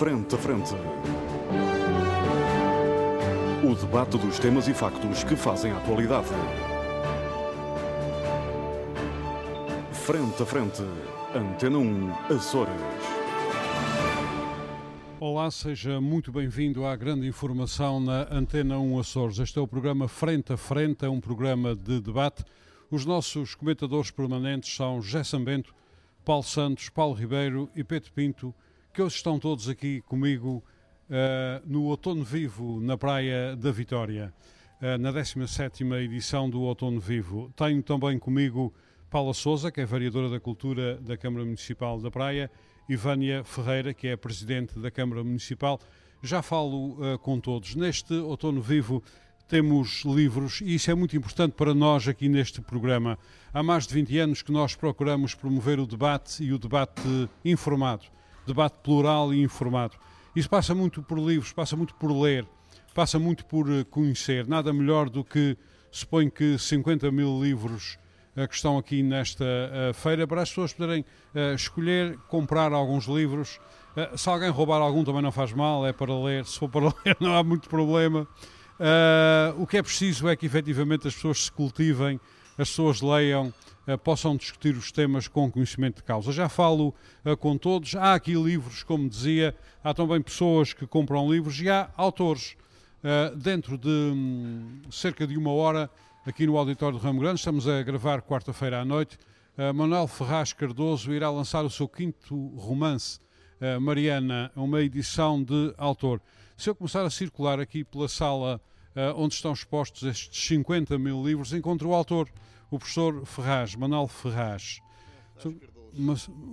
Frente a Frente. O debate dos temas e factos que fazem a atualidade. Frente a Frente. Antena 1, Açores. Olá, seja muito bem-vindo à grande informação na Antena 1 Açores. Este é o programa Frente a Frente, é um programa de debate. Os nossos comentadores permanentes são José Sambento, Paulo Santos, Paulo Ribeiro e Pedro Pinto, que hoje estão todos aqui comigo uh, no Outono Vivo, na Praia da Vitória, uh, na 17ª edição do Outono Vivo. Tenho também comigo Paula Souza, que é variadora da Cultura da Câmara Municipal da Praia, e Vânia Ferreira, que é Presidente da Câmara Municipal. Já falo uh, com todos. Neste Outono Vivo temos livros e isso é muito importante para nós aqui neste programa. Há mais de 20 anos que nós procuramos promover o debate e o debate informado, debate plural e informado. Isso passa muito por livros, passa muito por ler, passa muito por eh, conhecer. Nada melhor do que suponho que 50 mil livros uh, que estão aqui nesta uh, feira para as pessoas poderem escolher, comprar alguns livros. se alguém roubar algum também não faz mal, é para ler. Se for para ler não há muito problema. O que é preciso é que efetivamente as pessoas se cultivem, as pessoas leiam, possam discutir os temas com conhecimento de causa. Já falo uh, com todos, há aqui livros, como dizia, há também pessoas que compram livros e há autores. dentro de um, cerca de uma hora, aqui no Auditório do Ramo Grande, estamos a gravar quarta-feira à noite, Manuel Ferraz Cardoso irá lançar o seu quinto romance, Mariana, uma edição de autor. Se eu começar a circular aqui pela sala onde estão expostos estes 50 mil livros, encontro o autor, o professor Ferraz, Manuel Ferraz.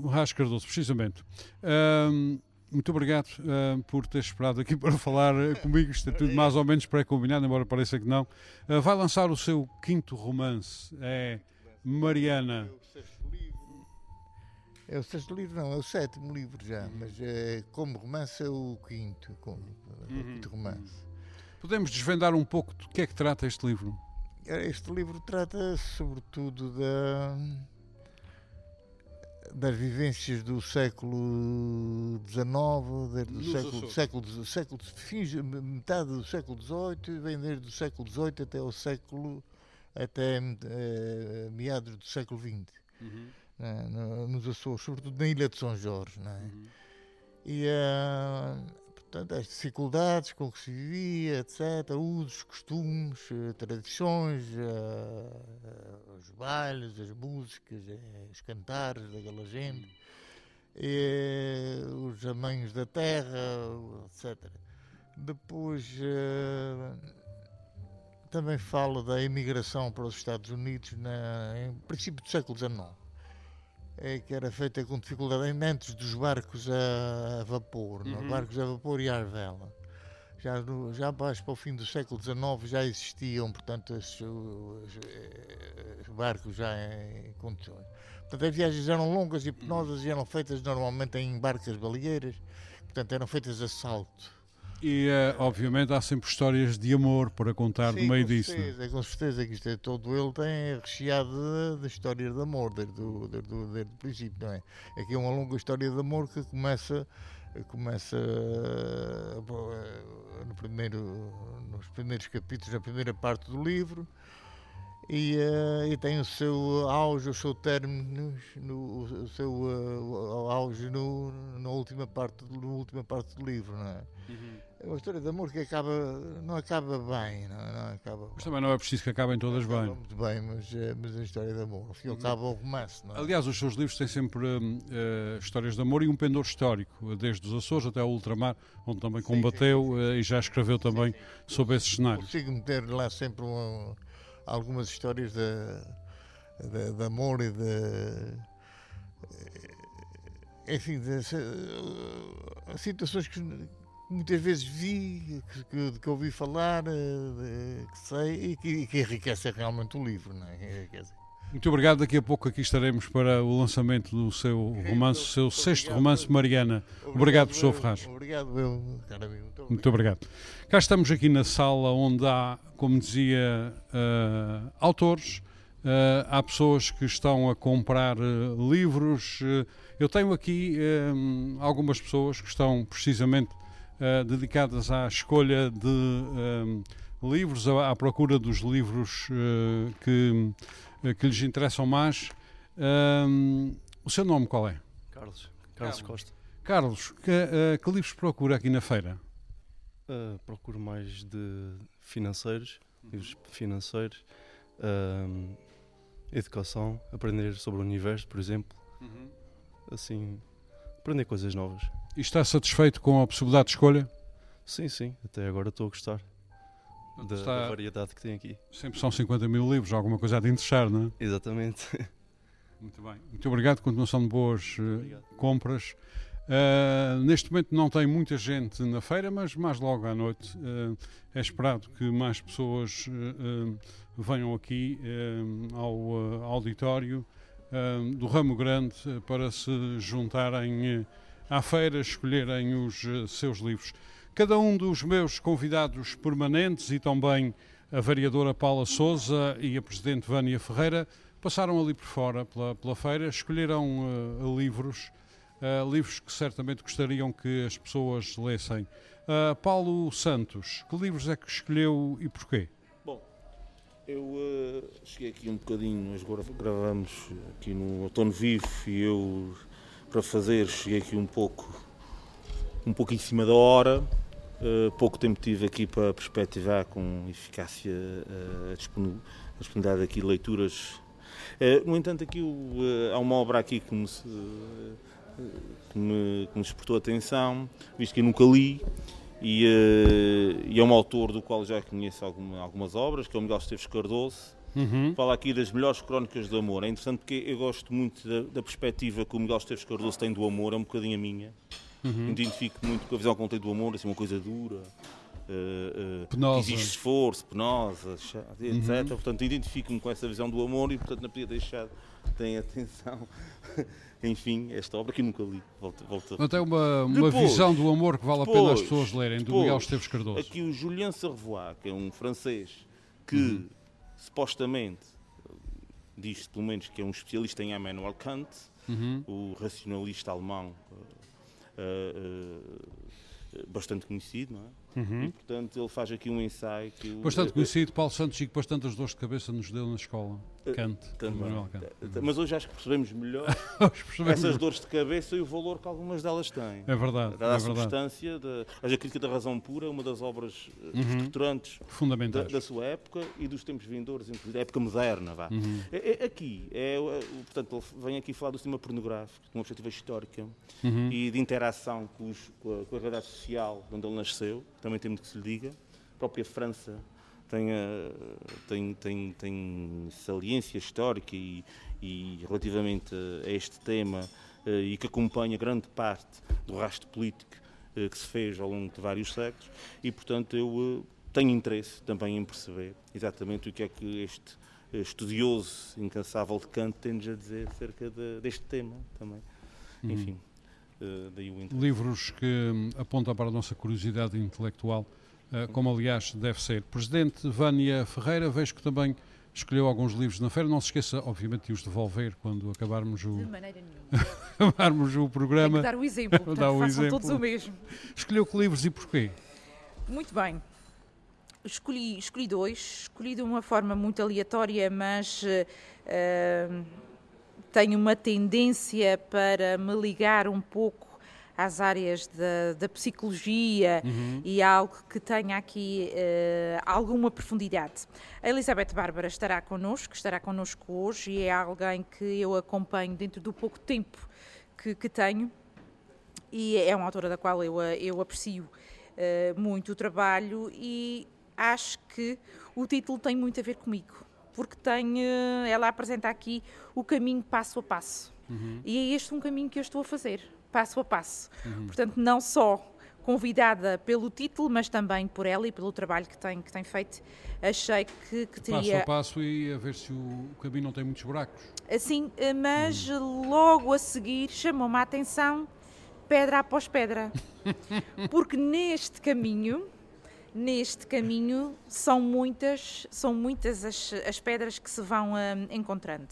Ferraz Cardoso, precisamente. Uh, muito obrigado uh, por ter esperado aqui para falar comigo. Isto é tudo mais ou menos pré-combinado, embora pareça que não. Uh, vai lançar o seu quinto romance, é Mariana. É o sexto livro, não, é o sétimo livro já, mas é, como romance é o quinto, como, uhum. o quinto romance. Podemos desvendar um pouco do que é que trata este livro? Este livro trata sobretudo da, das vivências do século XIX, desde o século, século, século, fins, metade do século XVIII, vem desde o século XVIII até o século, até uh, meados do século XX. Uhum né, nos Açores, sobretudo na Ilha de São Jorge. Não é? Uhum. E, uh, portanto, as dificuldades com que se vivia, etc., usos, costumes, eh, tradições, uh, os bailes, as músicas, os cantares daquela gente, os amanhos da terra, etc. Depois também fala da imigração para os Estados Unidos na, em princípio do século XIX que era feita com dificuldade antes dos barcos a, vapor, é? uhum. barcos a vapor e a vela. Já, no, já mais para o fim do século XIX já existiam, portanto, os, os, os barcos já em condições. Portanto, as viagens eram longas e penosas e eram feitas normalmente em barcas baleeiras, portanto, eram feitas a salto. E, uh, obviamente, há sempre histórias de amor para contar Sim, no meio disso. É? Certeza, com certeza que isto é, todo ele tem recheado de, de histórias de amor, desde o, desde, o, desde o princípio, não é? Aqui é uma longa história de amor que começa, começa uh, no primeiro, nos primeiros capítulos, na primeira parte do livro, e, uh, e, tem o seu auge, o seu término, no, o seu uh, auge no, na última parte, na última parte do livro, não é? Uhum. É uma história de amor que acaba, não acaba bem, não, não acaba. Mas também não é preciso que acabem todas bem. Muito bem, mas, é, mas a história de amor, ao acaba o romance, é? Aliás, os seus livros têm sempre uh, histórias de amor e um pendor histórico, desde os Açores até ao ultramar, onde também combateu sim, sim, sim. e já escreveu também sobre esse cenário. Consigo meter lá sempre um, algumas histórias de, de, de amor e de enfim, de, de, situações que muitas vezes vi, que, que, ouvi falar, eh, que sei, e que, que enriquecem realmente o livro. Não é? Muito obrigado. Daqui a pouco aqui estaremos para o lançamento do seu romance, o seu sexto romance, Mariana. Obrigado, professor Ferraz. Obrigado, meu caro amigo. Muito obrigado. Muito obrigado. Cá estamos aqui na sala onde há, como dizia, uh, autores, há pessoas que estão a comprar livros. eu tenho aqui algumas pessoas que estão precisamente dedicadas à escolha de livros, à, procura dos livros que, que lhes interessam mais. o seu nome qual é? Carlos. Carlos, Carlos. Costa. Carlos, que, uh, que, livros procura aqui na feira? Uh, procuro mais de financeiros, livros financeiros, uh, educação, aprender sobre o universo, por exemplo. Uhum. Assim, aprender coisas novas. E está satisfeito com a possibilidade de escolha? Sim, sim, até agora estou a gostar da, está... da variedade que tem aqui. Sempre são 50 mil livros, alguma coisa a de interessar, não é? Exatamente. Muito bem. Muito obrigado. Continuação de boas uh, compras. Uh, neste momento não tem muita gente na feira, mas mais logo à noite uh, é esperado que mais pessoas venham aqui ao auditório do Ramo Grande para se juntarem à feira, escolherem os seus livros. Cada um dos meus convidados permanentes e também a variadora Paula Souza e a presidente Vânia Ferreira passaram ali por fora pela, pela feira, escolheram uh, livros, uh, livros que certamente gostariam que as pessoas lessem. Uh, Paulo Santos, que livros é que escolheu e porquê? Eu cheguei aqui um bocadinho, nós gravamos aqui no Outono Vivo e eu, para fazer, cheguei aqui um pouco, um pouco em cima da hora. Uh, pouco tempo tive aqui para perspectivar com eficácia uh, a disponibilidade aqui de leituras no entanto, aqui há uma obra aqui que me, que me, que me despertou atenção, visto que eu nunca li, e, e, é um autor do qual já conheço alguma, algumas obras, que é o Miguel Esteves Cardoso. Uhum. Fala aqui das melhores crónicas do amor. É interessante porque eu gosto muito da, da perspectiva que o Miguel Esteves Cardoso tem do amor, é um bocadinho a minha. Uhum. Identifico muito com a visão que ele tem do amor, assim, uma coisa dura, uh, uh, existe esforço, penosa, etc. Uhum. Portanto, identifico-me com essa visão do amor e, portanto, não podia deixar de atenção. Enfim, esta obra que nunca li. Volta, volta. Até uma, uma depois, visão do amor que vale depois, a pena as pessoas lerem, depois, do Miguel Esteves Cardoso. Aqui o Julien Servois, que é um francês que uhum. supostamente diz pelo menos que é um especialista em Emmanuel Kant, uhum. o racionalista alemão uh, uh, bastante conhecido, não é? Uhum. E, portanto, ele faz aqui um ensaio que... Bastante conhecido, Paulo Santos, e que bastantes dores de cabeça nos deu na escola. Eh. Também. Kant. Mas hoje acho que percebemos melhor percebemos essas dores de cabeça e o valor que algumas delas têm. É verdade. É a substância, da, a crítica da razão pura, uma das obras eh, uhum. estruturantes da, da, sua época e dos tempos vindouros, da época moderna. Vá. Uhum. É, é, aqui, é, portanto, ele vem aqui falar do cinema pornográfico, com uma perspectiva histórica uhum. e de interação com, os, com, a, com a realidade social onde ele nasceu, também tem muito que se lhe diga. A própria França tem, eh, tem, tem, tem saliência histórica e, e relativamente a este tema eh, e que acompanha grande parte do rastro político eh, que se fez ao longo de vários séculos e, portanto, eu tenho interesse também em perceber exatamente o que é que este estudioso incansável de Kant tem a dizer acerca de, deste tema também. Uhum. Enfim, daí o interesse. Livros que hum, apontam para a nossa curiosidade intelectual como aliás deve ser. Presidente Vânia Ferreira, vejo que também escolheu alguns livros na feira. Não se esqueça, obviamente, de os devolver quando acabarmos o, de maneira nenhuma. acabarmos o programa. Tem que dar o exemplo, portanto, dar o façam exemplo. todos o mesmo. Escolheu que livros e porquê? Muito bem. Escolhi, escolhi dois, escolhi de uma forma muito aleatória, mas uh, tenho uma tendência para me ligar um pouco às áreas da, da psicologia uhum. e algo que tenha aqui uh, alguma profundidade. A Elizabeth Bárbara estará connosco, estará connosco hoje e é alguém que eu acompanho dentro do pouco tempo que, que tenho e é uma autora da qual eu, eu aprecio uh, muito o trabalho e acho que o título tem muito a ver comigo, porque tem, ela apresenta aqui o caminho passo a passo. Uhum. E é este um caminho que eu estou a fazer passo a passo. Uhum. Portanto, não só convidada pelo título, mas também por ela e pelo trabalho que tem, que tem feito, achei que, que teria... Passo a passo e a ver se o caminho não tem muitos buracos. Assim, mas logo a seguir chamou-me a atenção pedra após pedra. Porque neste caminho neste caminho são muitas, são muitas as, as pedras que se vão uh, encontrando.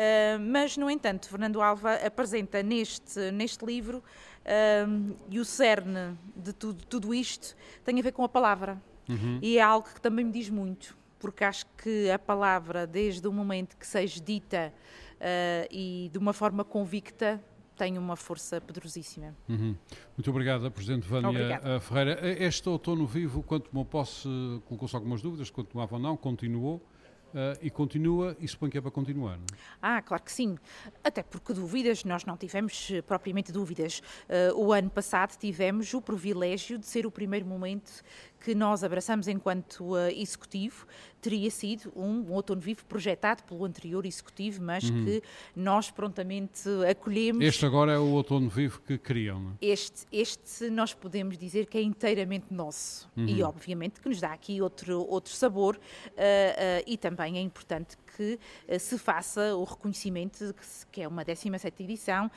Uh, mas, no entanto, Fernando Alva apresenta neste, neste livro uh, e o cerne de tudo, tudo isto tem a ver com a palavra. Uhum. E é algo que também me diz muito, porque acho que a palavra, desde o momento que seja dita uh, e de uma forma convicta, tem uma força poderosíssima. Uhum. Muito obrigada, Presidente Vânia Obrigada. Ferreira. Este outono vivo, quanto me posso, colocou-se algumas dúvidas, continuava ou não, continuou. Uh, e continua, e suponho que é para continuar, não é? Ah, claro que sim. Até porque dúvidas, nós não tivemos eh, propriamente dúvidas. Uh, o ano passado tivemos o privilégio de ser o primeiro momento que nós abraçamos enquanto uh, executivo teria sido um, outono vivo projetado pelo anterior executivo, mas uhum. que nós prontamente acolhemos. Este agora é o outono vivo que queriam, não é? Este, este nós podemos dizer que é inteiramente nosso uhum. e obviamente que nos dá aqui outro, outro sabor uh, uh, e também é importante que se faça o reconhecimento que, que é uma 17 edição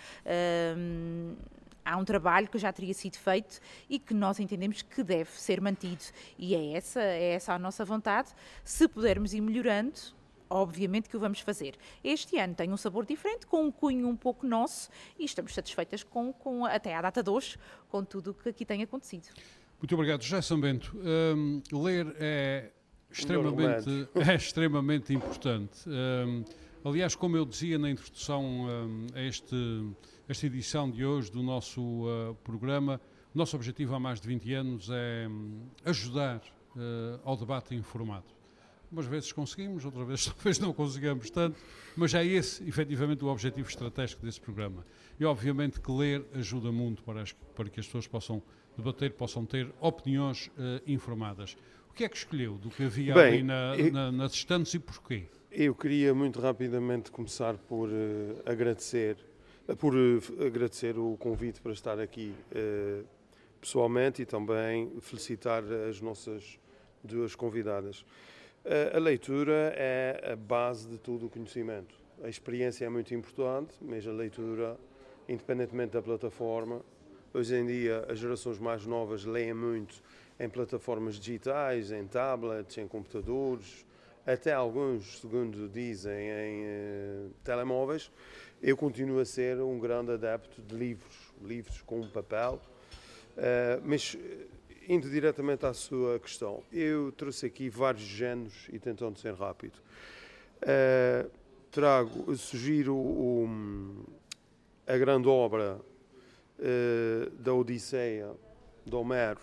há um trabalho que já teria sido feito e que nós entendemos que deve ser mantido. E é essa, é essa a nossa vontade. Se pudermos ir melhorando, obviamente que o vamos fazer. Este ano tem um sabor diferente, com um cunho um pouco nosso e estamos satisfeitas com, com até à data de hoje, com tudo o que aqui tem acontecido. Muito obrigado. José São Bento, um, ler é extremamente, é extremamente importante. Um, aliás, como eu dizia na introdução um, a este esta edição de hoje do nosso uh, programa. Nosso objetivo há mais de 20 anos é um, ajudar uh, ao debate informado. Umas vezes conseguimos, outras vezes talvez não consigamos tanto, mas é esse efetivamente o objetivo estratégico desse programa. E obviamente que ler ajuda muito para, as, para que as pessoas possam debater, possam ter opiniões uh, informadas. O que é que escolheu do que havia Bem, ali na, eu, na, nas estantes e porquê? Eu queria muito rapidamente começar por agradecer por eh, agradecer o convite para estar aqui uh, pessoalmente e também felicitar as nossas duas convidadas. Uh, a leitura é a base de todo o conhecimento. A experiência é muito importante, mas a leitura, independentemente da plataforma, hoje em dia as gerações mais novas leem muito em plataformas digitais, em tablets, em computadores, até alguns, segundo dizem, em uh, telemóveis eu continuo a ser um grande adepto de livros, livros com papel, uh, mas indo diretamente à sua questão, eu trouxe aqui vários géneros e tentando ser rápido. Uh, trago, sugiro um, a grande obra uh, da Odisseia de Homero,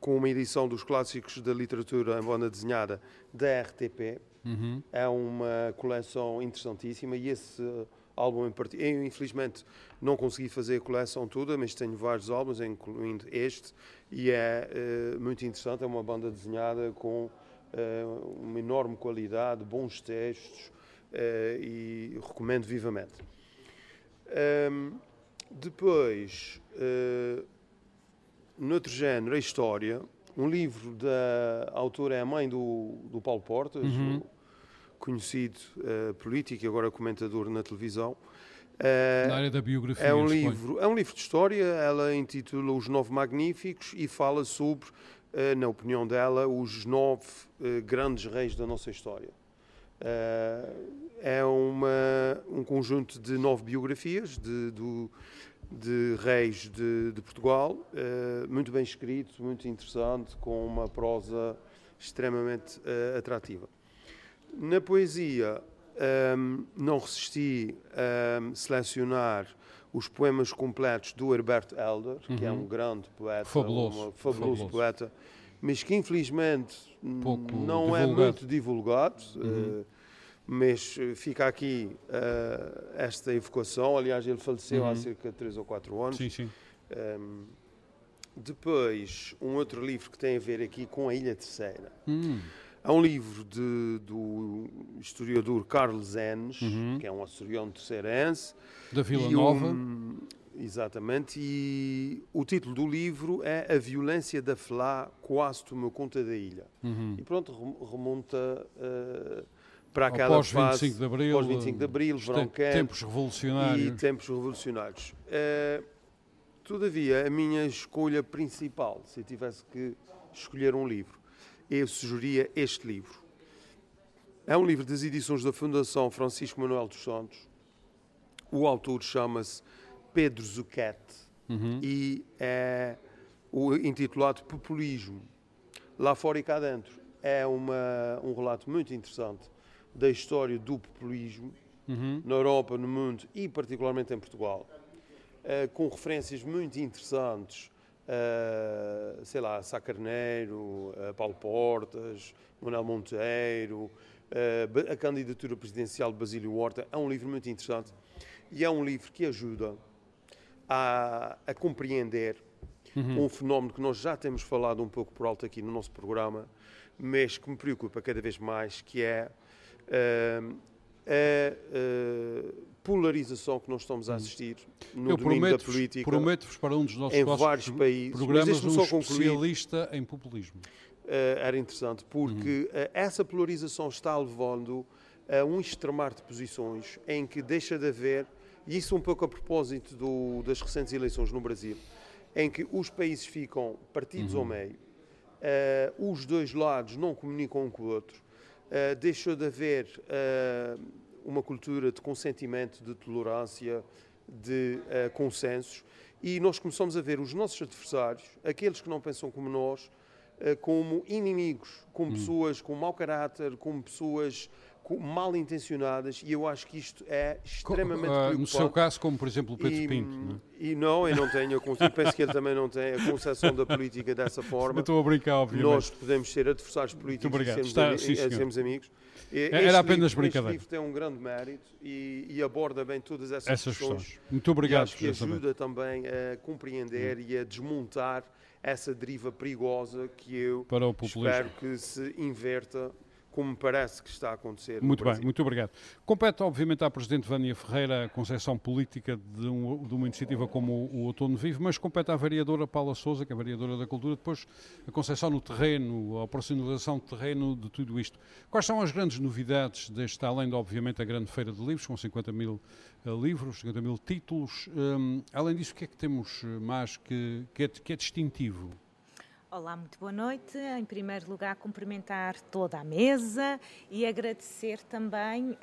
com uma edição dos clássicos da literatura em banda desenhada da RTP, Uhum. É uma coleção interessantíssima e esse álbum em particular, eu infelizmente não consegui fazer a coleção toda, mas tenho vários álbuns, incluindo este, e é uh, muito interessante. É uma banda desenhada com uh, uma enorme qualidade, bons textos uh, e recomendo vivamente. Um, depois, noutro género, a história um livro da autora é a mãe do, do Paulo Portas, uhum. conhecido uh, político e agora comentador na televisão. Uh, na área da biografia. É um, livro, é um livro de história, ela intitula Os Nove Magníficos e fala sobre, uh, na opinião dela, os nove grandes reis da nossa história. é uma, um conjunto de nove biografias de, do, de reis de, de Portugal, uh, muito bem escrito, muito interessante, com uma prosa extremamente uh, atrativa. Na poesia, um, ehm, não resisti a selecionar os poemas completos do Herberto Helder, uhum. que é um uhum. grande poeta, fabuloso, um fabuloso, fabuloso, poeta, mas que infelizmente Pouco não divulgado. é muito divulgado. Uhum. Uh, mas eh, fica aqui uh, esta evocação. Aliás, ele faleceu uhum. há cerca de 3 ou 4 anos. Sim, sim. Um, ehm, depois, um outro livro que tem a ver aqui com a Ilha Terceira. Uhum. É um livro de, do historiador Carlos Enes, uhum. que é um açoriano terceirense. Da Vila Nova. Exatamente. E o título do livro é A Violência da Flá quase tomou conta da ilha. Uhum. E pronto, remonta... Uh, para aquela pós fase 25 de Abril, pós 25 de Abril, verão tempos revolucionários. E tempos revolucionários. Uh, Todavia, a minha escolha principal, se eu tivesse que escolher um livro, eu sugeria este livro. É um livro das edições da Fundação Francisco Manuel dos Santos. O autor chama-se Pedro Zucchetti uhum. e é o intitulado Populismo. Lá fora e cá dentro é uma, um relato muito interessante da história do populismo uhum. na Europa, no mundo e particularmente em Portugal, uh, com referências muito interessantes, uh, sei lá, Sá Carneiro, uh, Paulo Portas, Manuel Monteiro, a candidatura presidencial de Basílio Horta. É um livro muito interessante e é um livro que ajuda a, a compreender uhum. um fenómeno que nós já temos falado um pouco por alto aqui no nosso programa, mas que me preocupa cada vez mais, que é a uh, polarização que nós estamos a assistir no Eu domínio da política. Prometo-vos para um dos nossos em vários países, programas um especialista em populismo. Uh, era interessante, porque uhum. essa polarização está levando a um extremar de posições em que deixa de haver, e isso um pouco a propósito do, das recentes eleições no Brasil, em que os países ficam partidos uhum. ao meio, uh, os dois lados não comunicam um com o outro, uh, deixou de haver uh, uma cultura de consentimento, de tolerância, de consensos, e nós começamos a ver os nossos adversários, aqueles que não pensam como nós, como inimigos, como uhum. pessoas com mau caráter, como pessoas mal intencionadas e eu acho que isto é extremamente uh, preocupante. No seu caso, como por exemplo o Pedro e, Pinto. Não é? E não, eu não tenho, eu penso que ele também não tem a concepção da política dessa forma. estou a brincar, obviamente. Nós podemos ser adversários políticos e sermos, Está, sim, sermos amigos. Este Era apenas livro, brincadeira. Este livro tem um grande mérito e, e aborda bem todas essas, essas questões. questões. Muito obrigado. E acho que ajuda também a compreender hum. e a desmontar essa deriva perigosa que eu espero que se inverta como parece que está a acontecer. Muito bem, muito obrigado. Compete, obviamente, à Presidente Vânia Ferreira a concepção política de, um, de, uma iniciativa como o, o Outono Vivo, mas compete à vereadora Paula Souza, que é a vereadora da Cultura, depois a concepção no terreno, a operacionalização do terreno de tudo isto. Quais são as grandes novidades deste, além de, obviamente, a grande feira de livros, com 50 mil uh, livros, 50 mil títulos? Um, além disso, o que é que temos mais que, que, é, que é distintivo? Olá, muito boa noite. Em primeiro lugar, cumprimentar toda a mesa e agradecer também uh,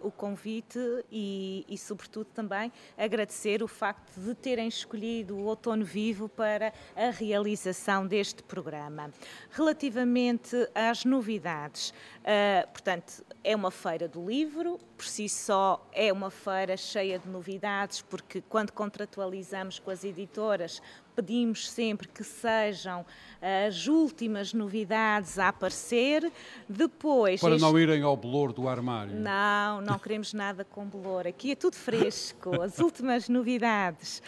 o convite e, e, sobretudo, também agradecer o facto de terem escolhido o Outono Vivo para a realização deste programa. Relativamente às novidades, uh, portanto, é uma feira do livro, por si só é uma feira cheia de novidades, porque quando contratualizamos com as editoras, pedimos sempre que sejam as últimas novidades a aparecer. Depois. Para este... não irem ao bolor do armário. Não, não queremos nada com bolor. Aqui é tudo fresco, as últimas novidades.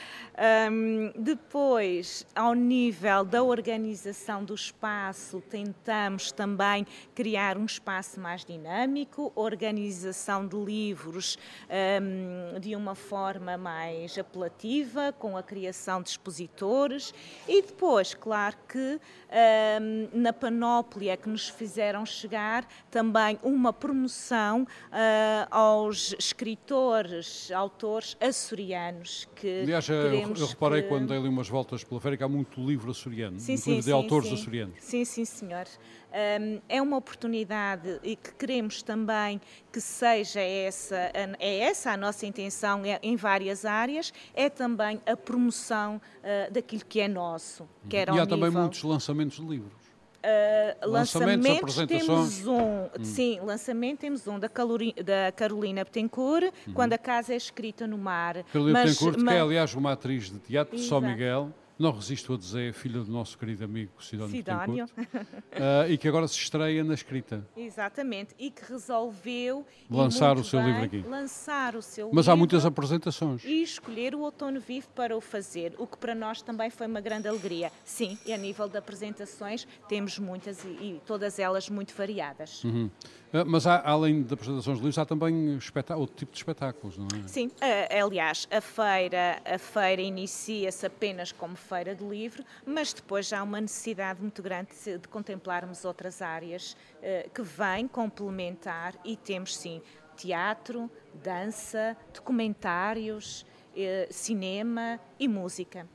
Um, depois, ao nível da organização do espaço, tentamos também criar um espaço mais dinâmico, organização de livros um, de uma forma mais apelativa, com a criação de expositores e depois, claro que um, na panóplia que nos fizeram chegar também uma promoção uh, aos escritores, autores açorianos que Aliás, eu, eu reparei que... quando dei ali umas voltas pela que há muito livro açoriano, sim, muito sim, livro de sim, autores açorianos. Sim, sim, senhor. É uma oportunidade e que queremos também que seja essa, é essa a nossa intenção em várias áreas, é também a promoção uh, daquilo que é nosso. Que era e há nível... também muitos lançamentos de livros. Uh, temos um, hum. sim, lançamento temos um da, da Carolina Betancourt, uhum. quando a casa é escrita no mar. Carolina mas, Betancourt, mas... que é aliás uma atriz de teatro de São Miguel, não resisto a dizer, filha do nosso querido amigo Sidónio, Sidónio. uh, e que agora se estreia na escrita. Exatamente, e que resolveu lançar o seu bem, livro aqui. Lançar o seu Mas há muitas apresentações. E escolher o Outono Vivo para o fazer, o que para nós também foi uma grande alegria. Sim, e a nível de apresentações temos muitas e, e todas elas muito variadas. Uhum. Uh, mas há, além de apresentações de livros, há também outro tipo de espetáculos, não é? Sim, uh, aliás, a feira, a feira inicia-se apenas como feira de livro, mas depois há uma necessidade muito grande de, contemplarmos outras áreas uh, que vêm complementar e temos sim teatro, dança, documentários, cinema e música.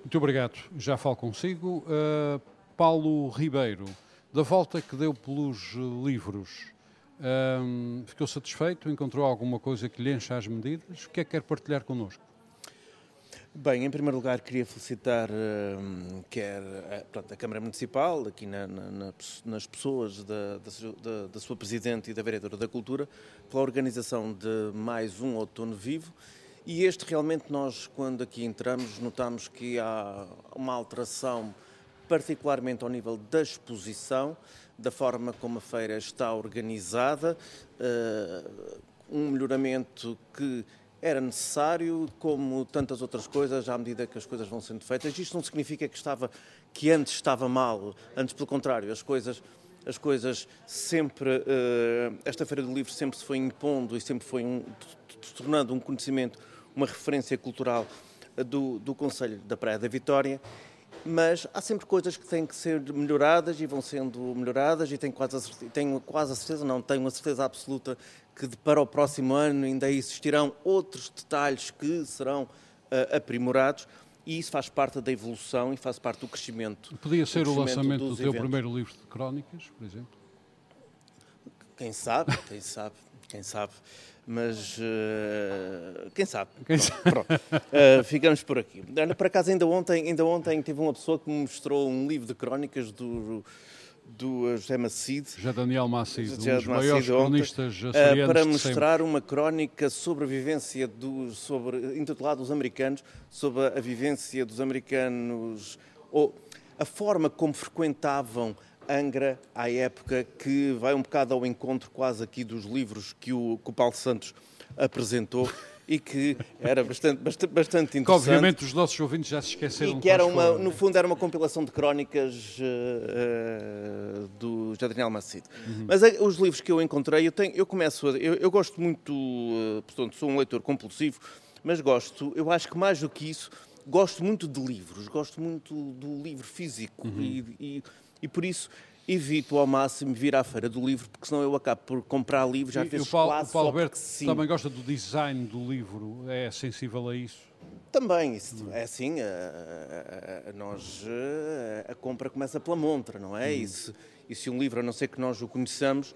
Muito obrigado. Já falo consigo. Uh, Paulo Ribeiro, da volta que deu pelos livros, um, ficou satisfeito? Encontrou alguma coisa que lhe encha as medidas? O que é que quer partilhar connosco? Bem, em primeiro lugar queria felicitar uh, quer a, Câmara Municipal, aqui na, na, nas pessoas da, da, da, sua Presidente e da Vereadora da Cultura, pela organização de mais um Outono Vivo. E este realmente nós, quando aqui entramos, notamos que há uma alteração particularmente ao nível da exposição, da forma como a feira está organizada, uh, um melhoramento que era necessário, como tantas outras coisas, à medida que as coisas vão sendo feitas. Isto não significa que, estava, que antes estava mal, antes pelo contrário, as coisas, as coisas sempre, uh, esta Feira do Livro sempre se foi impondo e sempre foi um, tornando um conhecimento, uma referência cultural do, do Conselho da Praia da Vitória mas há sempre coisas que têm que ser melhoradas e vão sendo melhoradas e tenho quase a certeza, tenho quase a certeza não, tenho a certeza absoluta que para o próximo ano ainda existirão outros detalhes que serão uh, aprimorados e isso faz parte da evolução e faz parte do crescimento. Podia ser o lançamento do teu primeiro livro de crónicas, por exemplo? Quem sabe, quem sabe, quem sabe mas uh, quem sabe? Quem sabe? Pronto, uh, ficamos por aqui. Por acaso, ainda ontem, ainda ontem tive uma pessoa que me mostrou um livro de crónicas do, do José Macide. José Daniel Macide, um dos maiores cronistas uh, Para mostrar uma crónica sobre a vivência, do, sobre, intitulada Os Americanos, sobre a vivência dos americanos, ou a forma como frequentavam Angra, à época, que vai um bocado ao encontro quase aqui dos livros que o, que o Paulo Santos apresentou e que era bastante, bastante, bastante interessante. Que obviamente os nossos ouvintes já se esqueceram. E que era uma, no fundo era uma compilação de crónicas uh, uh, do Jadrinal Macedo. Uhum. Mas uh, os livros que eu encontrei, eu, tenho, eu começo, a, eu, eu, gosto muito, portanto sou um leitor compulsivo, mas gosto, eu acho que mais do que isso, gosto muito de livros, gosto muito do livro físico uhum. e, e e por isso evito ao máximo vir à feira do livro, porque senão eu acabo por comprar livros já Paulo, quase o Paulo Alberto também gosta do design do livro, é sensível a isso? Também, isso, é assim, a, a, a, nós, a compra começa pela montra, não é? Hum. E, se, e se um livro, a não ser que nós o conheçamos,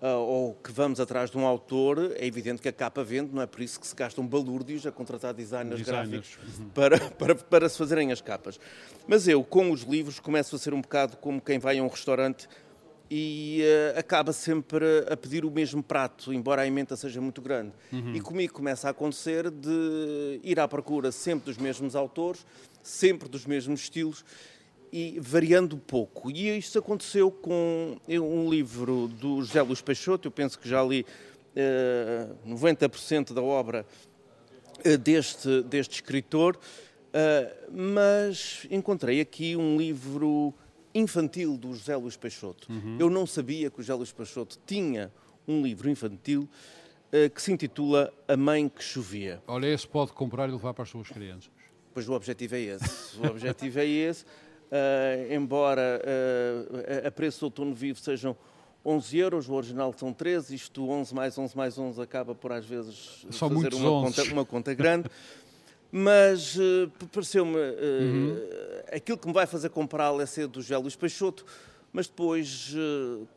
ou que vamos atrás de um autor, é evidente que a capa vende, não é por isso que se gastam balúrdios a contratar designers, designers. gráficos uhum. para, para, para se fazerem as capas. Mas eu, com os livros, começo a ser um bocado como quem vai a um restaurante e uh, acaba sempre a pedir o mesmo prato, embora a emenda seja muito grande. Uhum. E comigo começa a acontecer de ir à procura sempre dos mesmos autores, sempre dos mesmos estilos, e variando pouco. E isto aconteceu com um livro do José Luís Peixoto, eu penso que já li uh, eh, 90% da obra uh, deste, deste escritor, mas encontrei aqui um livro infantil do José Luís Peixoto. Uhum. Eu não sabia que o José Luís Peixoto tinha um livro infantil que se intitula A Mãe que Chovia. Olha, esse pode comprar e levar para as suas crianças. Pois o objetivo é esse. O objetivo é esse. Uh, embora uh, a preço do outono vivo sejam 11 euros, o original são 13, isto 11 mais 11 mais 11 acaba por às vezes São fazer uma conta, uma conta, grande. Mas uh, pareceu-me uhum. aquilo que me vai fazer comprá-lo é ser do José Luís Peixoto, mas depois,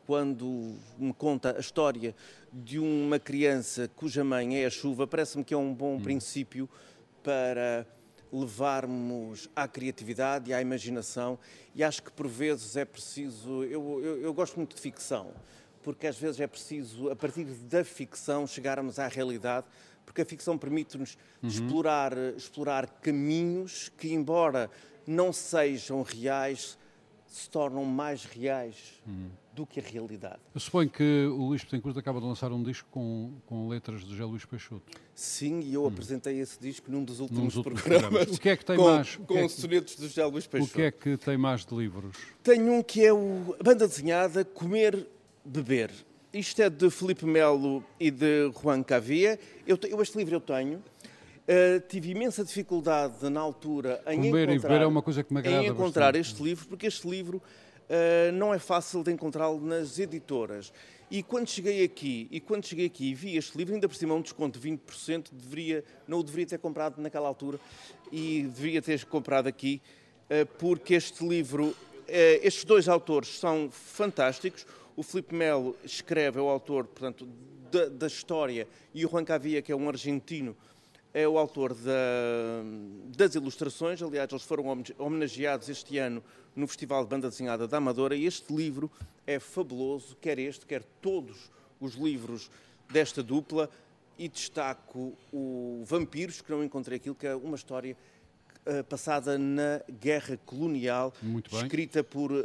quando me conta a história de uma criança cuja mãe é a chuva, parece-me que é um bom uhum. princípio para levarmos à criatividade e à imaginação e acho que por vezes é preciso, eu, eu, eu, gosto muito de ficção, porque às vezes é preciso, a partir da ficção, chegarmos à realidade, porque a ficção permite-nos uhum. explorar, explorar caminhos que, embora não sejam reais, se tornam mais reais uhum. do que a realidade. Eu suponho que o Luís Betancourt acaba de lançar um disco com, com letras de José Luís Peixoto. Sim, e eu apresentei esse disco num dos últimos, últimos programas. programas. O que é que tem com, mais? Com é que, sonetos de José Luís Peixoto. O que é que tem mais de livros? Tenho um que é o, a banda desenhada Comer, Beber. Isto é de Felipe Melo e de Juan Cavia. Eu, eu, este livro eu tenho. Uh, tive imensa dificuldade na altura em Comer encontrar, é me agrada em encontrar este livro, porque este livro uh, não é fácil de encontrá-lo nas editoras. E quando cheguei aqui, e quando cheguei aqui e vi este livro, ainda por cima um desconto de 20%, deveria, não o deveria ter comprado naquela altura e deveria ter comprado aqui, eh, porque este livro, eh, estes dois autores são fantásticos. O Filipe Melo escreve, é o autor, portanto, da, da história, e o Juan Cavia, que é um argentino, é o autor da, das ilustrações. Aliás, eles foram homenageados este ano no Festival de Banda Desenhada da Amadora. E este livro é fabuloso, quer este, quer todos os livros desta dupla. E destaco o Vampiros, que não encontrei aquilo, que é uma história uh, passada na Guerra Colonial, escrita por uh,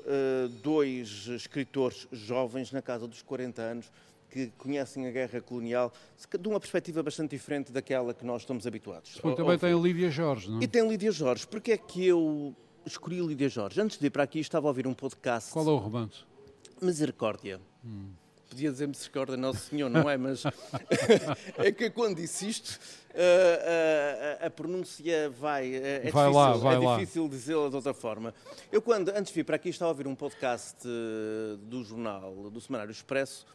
dois escritores jovens na casa dos 40 anos que conhecem a guerra colonial de uma perspectiva bastante diferente daquela que nós estamos habituados. Também tem a Lídia Jorge, não é? E tem Lídia Jorge. Porquê é que eu escolhi Lídia Jorge? Antes de ir para aqui estava a ouvir um podcast... Qual é o romance? Misericórdia. Hum. Podia dizer misericórdia Nosso Senhor, não é? Mas é que quando disse isto, a, a, a pronúncia vai. É, vai difícil, lá, vai é difícil dizê-la de outra forma. Eu, quando, antes de vir para aqui, estava a ouvir um podcast do jornal, do Semanário Expresso,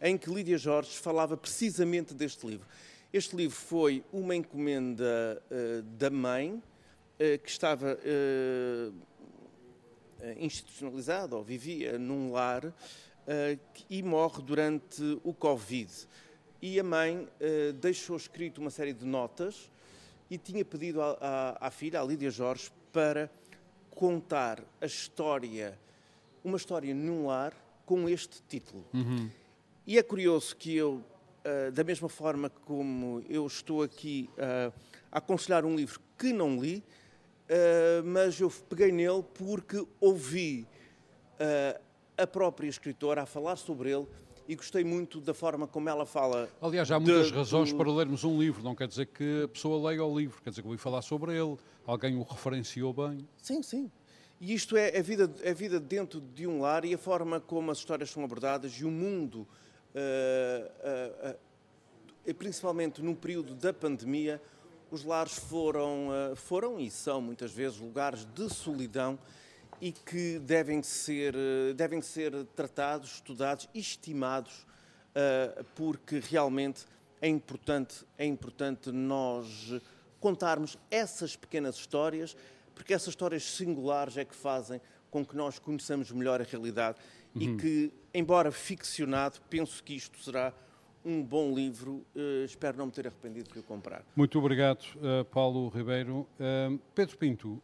em que Lídia Jorge falava precisamente deste livro. Este livro foi uma encomenda uh, da mãe uh, que estava uh, institucionalizada ou vivia num lar e morre durante o Covid. E a mãe deixou escrito uma série de notas e tinha pedido à, à, à filha, à Lídia Jorge, para contar a história, uma história num lar com este título. Uhum. E é curioso que eu, uh, da mesma forma como eu estou aqui uh, a aconselhar um livro que não li, uh, mas eu peguei nele porque ouvi a própria escritora a falar sobre ele e gostei muito da forma como ela fala. Aliás, há muitas de, razões do... para lermos um livro, não quer dizer que a pessoa leia o livro, quer dizer que ouvi falar sobre ele, alguém o referenciou bem. Sim, sim. E isto é a vida, a vida dentro de um lar e a forma como as histórias são abordadas e o mundo principalmente no período da pandemia, os lares foram, foram e são muitas vezes lugares de solidão e que devem ser, devem ser tratados, estudados estimados, porque realmente é importante, é importante nós contarmos essas pequenas histórias, porque essas histórias singulares é que fazem com que nós conheçamos melhor a realidade uhum. e que, embora ficcionado, penso que isto será um bom livro. Uh, espero não me ter arrependido de o comprar. Muito obrigado, uh, Paulo Ribeiro. Uh, Pedro Pinto,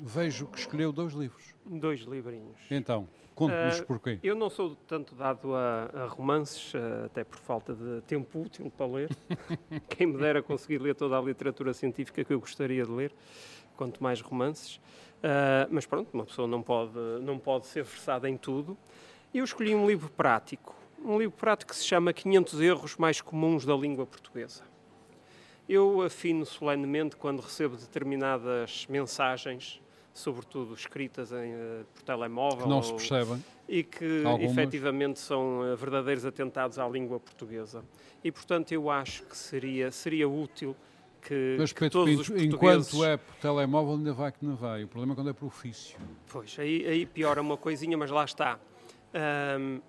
vejo que escolheu dois livros. Dois livrinhos. Então, conte-nos porquê. Eu não sou tanto dado a, a romances, até por falta de tempo útil para ler. Quem me dera conseguir ler toda a literatura científica que eu gostaria de ler, quanto mais romances. Uh, mas pronto, uma pessoa não pode, não pode ser versada em tudo. Eu escolhi um livro prático, um livro prático que se chama 500 erros mais comuns da língua portuguesa. Eu afino solenemente quando recebo determinadas mensagens, sobretudo escritas em, uh, por telemóvel. Que não se percebem. E que Algumas. efetivamente são uh, verdadeiros atentados à língua portuguesa. E portanto eu acho que seria, seria útil que, Mas, que todos Pinto, os enquanto é por telemóvel ainda vai que não vai. O problema é quando é por ofício. Pois, aí, aí piora uma coisinha, mas lá está. Um,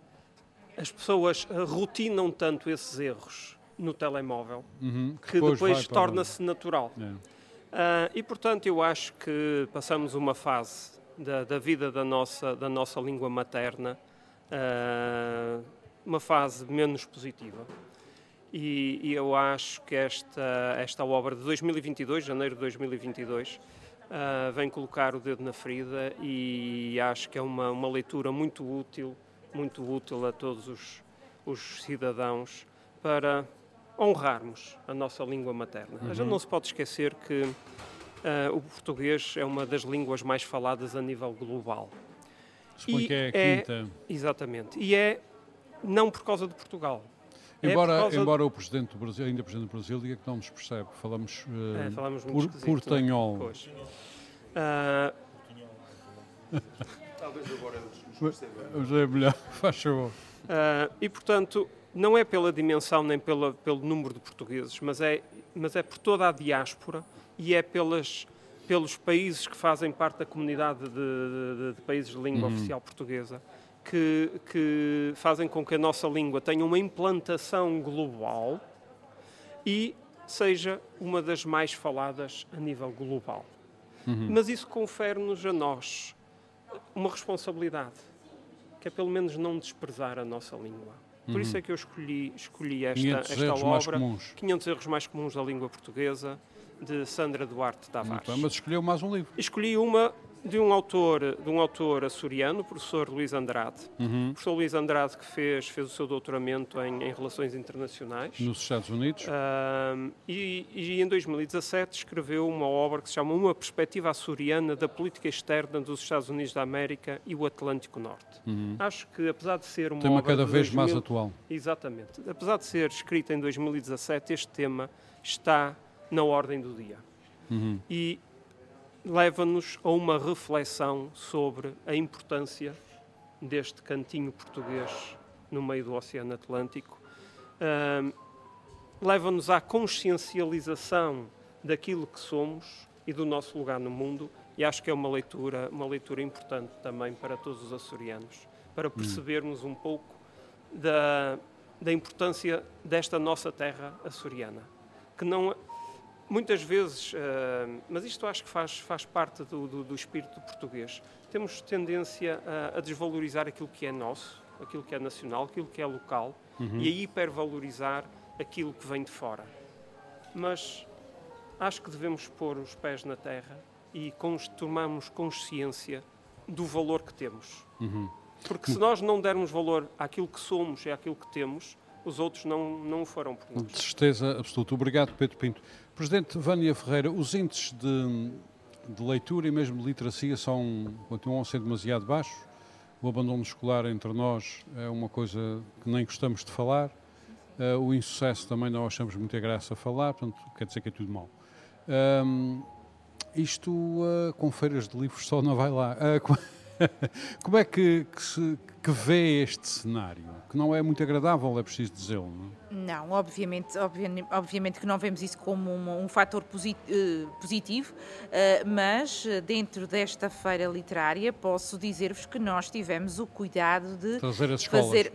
as pessoas rotinam tanto esses erros no telemóvel uhum, que, depois, depois torna-se natural. Uh, e portanto eu acho que passamos uma fase da, da vida da nossa, da nossa língua materna, uh, uma fase menos positiva. E, e, eu acho que esta, esta obra de 2022, janeiro de 2022, uh, vem colocar o dedo na ferida e acho que é uma, uma leitura muito útil, muito útil a todos os, os cidadãos para honrarmos a nossa língua materna. Uhum. A gente não se pode esquecer que uh, o português é uma das línguas mais faladas a nível global. Suponho que é a quinta. É, exatamente. E é não por causa de Portugal, é embora, é embora o Presidente do Brasil, ainda Presidente do Brasil, diga que não nos percebe, falamos, uh, é, falamos por, portanhol. Pois. Uh... Talvez agora nos perceba. Mas é melhor, faz favor. Uh, e, portanto, não é pela dimensão nem pela, pelo número de portugueses, mas é, mas é por toda a diáspora e é pelas, pelos países que fazem parte da comunidade de, de, de países de língua uhum. oficial portuguesa que, que fazem com que a nossa língua tenha uma implantação global e seja uma das mais faladas a nível global. Uhum. Mas isso confere-nos a nós uma responsabilidade, que é pelo menos não desprezar a nossa língua. Por uhum. isso é que eu escolhi, escolhi esta, esta obra, 500 erros mais comuns da língua portuguesa, de Sandra Duarte Tavares. mas escolheu mais um livro. Escolhi uma de um autor, de um autor açoriano, o professor Luís Andrade. Uhum. O professor Luís Andrade que fez, fez o seu doutoramento em, em Relações Internacionais. Nos Estados Unidos. Uh, e, e, em 2017 escreveu uma obra que se chama Uma Perspectiva Açoriana da Política Externa dos Estados Unidos da América e o Atlântico Norte. Uhum. Acho que, apesar de ser uma tema obra cada vez 2000, mais atual. Exatamente. Apesar de ser escrita em 2017, este tema está na ordem do dia. Uhum. E leva-nos a uma reflexão sobre a importância deste cantinho português no meio do Oceano Atlântico. Uh, leva-nos à consciencialização daquilo que somos e do nosso lugar no mundo e acho que é uma leitura, uma leitura importante também para todos os açorianos, para hum. percebermos um pouco da, da importância desta nossa terra açoriana, que não muitas vezes, uh, mas isto acho que faz, faz parte do, do, do espírito português, temos tendência a, a, desvalorizar aquilo que é nosso, aquilo que é nacional, aquilo que é local uhum. e a hipervalorizar aquilo que vem de fora. Mas acho que devemos pôr os pés na terra e tomarmos consciência do valor que temos. Uhum. Porque se nós não dermos valor àquilo que somos e àquilo que temos, os outros não, não o farão por nós. De certeza absoluta. Obrigado, Pedro Pinto. Presidente Vânia Ferreira, os índices de, de leitura e mesmo de literacia são, continuam a ser demasiado baixos. O abandono escolar entre nós é uma coisa que nem gostamos de falar. Uh, o insucesso também não achamos muita graça a falar, portanto, quer dizer que é tudo mal. Um, isto uh, com feiras de livros só não vai lá. Uh, Como é que, que, se, que vê este cenário? Que não é muito agradável, é preciso dizê-lo, não é? Não, obviamente, obviamente, obviamente que não vemos isso como um, um fator eh, positivo, uh, mas eh, dentro desta feira literária posso dizer-vos que nós tivemos o cuidado de fazer as escolas. fazer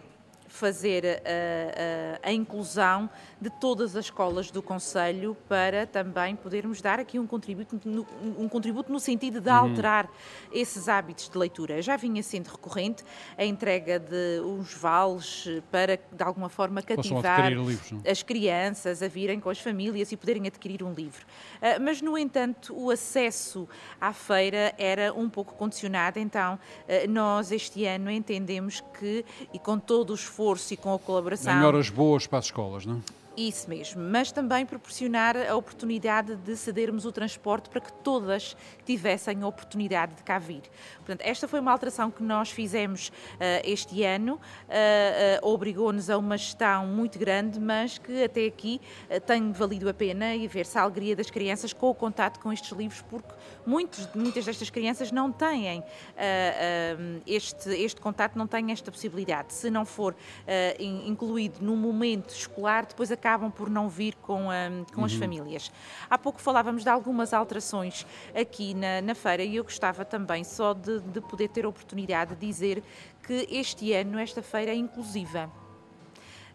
fazer a, a, a, inclusão de todas as escolas do Conselho para também podermos dar aqui um contributo no, um contributo no sentido de uhum. alterar uhum. esses hábitos de leitura. Já vinha sendo recorrente a entrega de uns vales para, de alguma forma, cativar livros, as crianças a virem com as famílias e poderem adquirir um livro. Uh, mas, no entanto, o acesso à feira era um pouco condicionado, então uh, nós este ano entendemos que, e com todo o esforço esforço e com a colaboração. Em horas boas para as escolas, não é? Isso mesmo, mas também proporcionar a oportunidade de cedermos o transporte para que todas tivessem a oportunidade de cá vir. Portanto, esta foi uma alteração que nós fizemos uh, este ano, uh, uh, obrigou-nos a uma gestão muito grande, mas que até aqui tem valido a pena e ver-se a alegria das crianças com o contato com estes livros, porque muitos, muitas destas crianças não têm este, este contato, não têm esta possibilidade. Se não for incluído no momento escolar, depois acaba acabam por não vir com, com as uhum. famílias. Há pouco falávamos de algumas alterações aqui na, na feira e eu gostava também só de, de poder ter a oportunidade de dizer que este ano esta feira é inclusiva.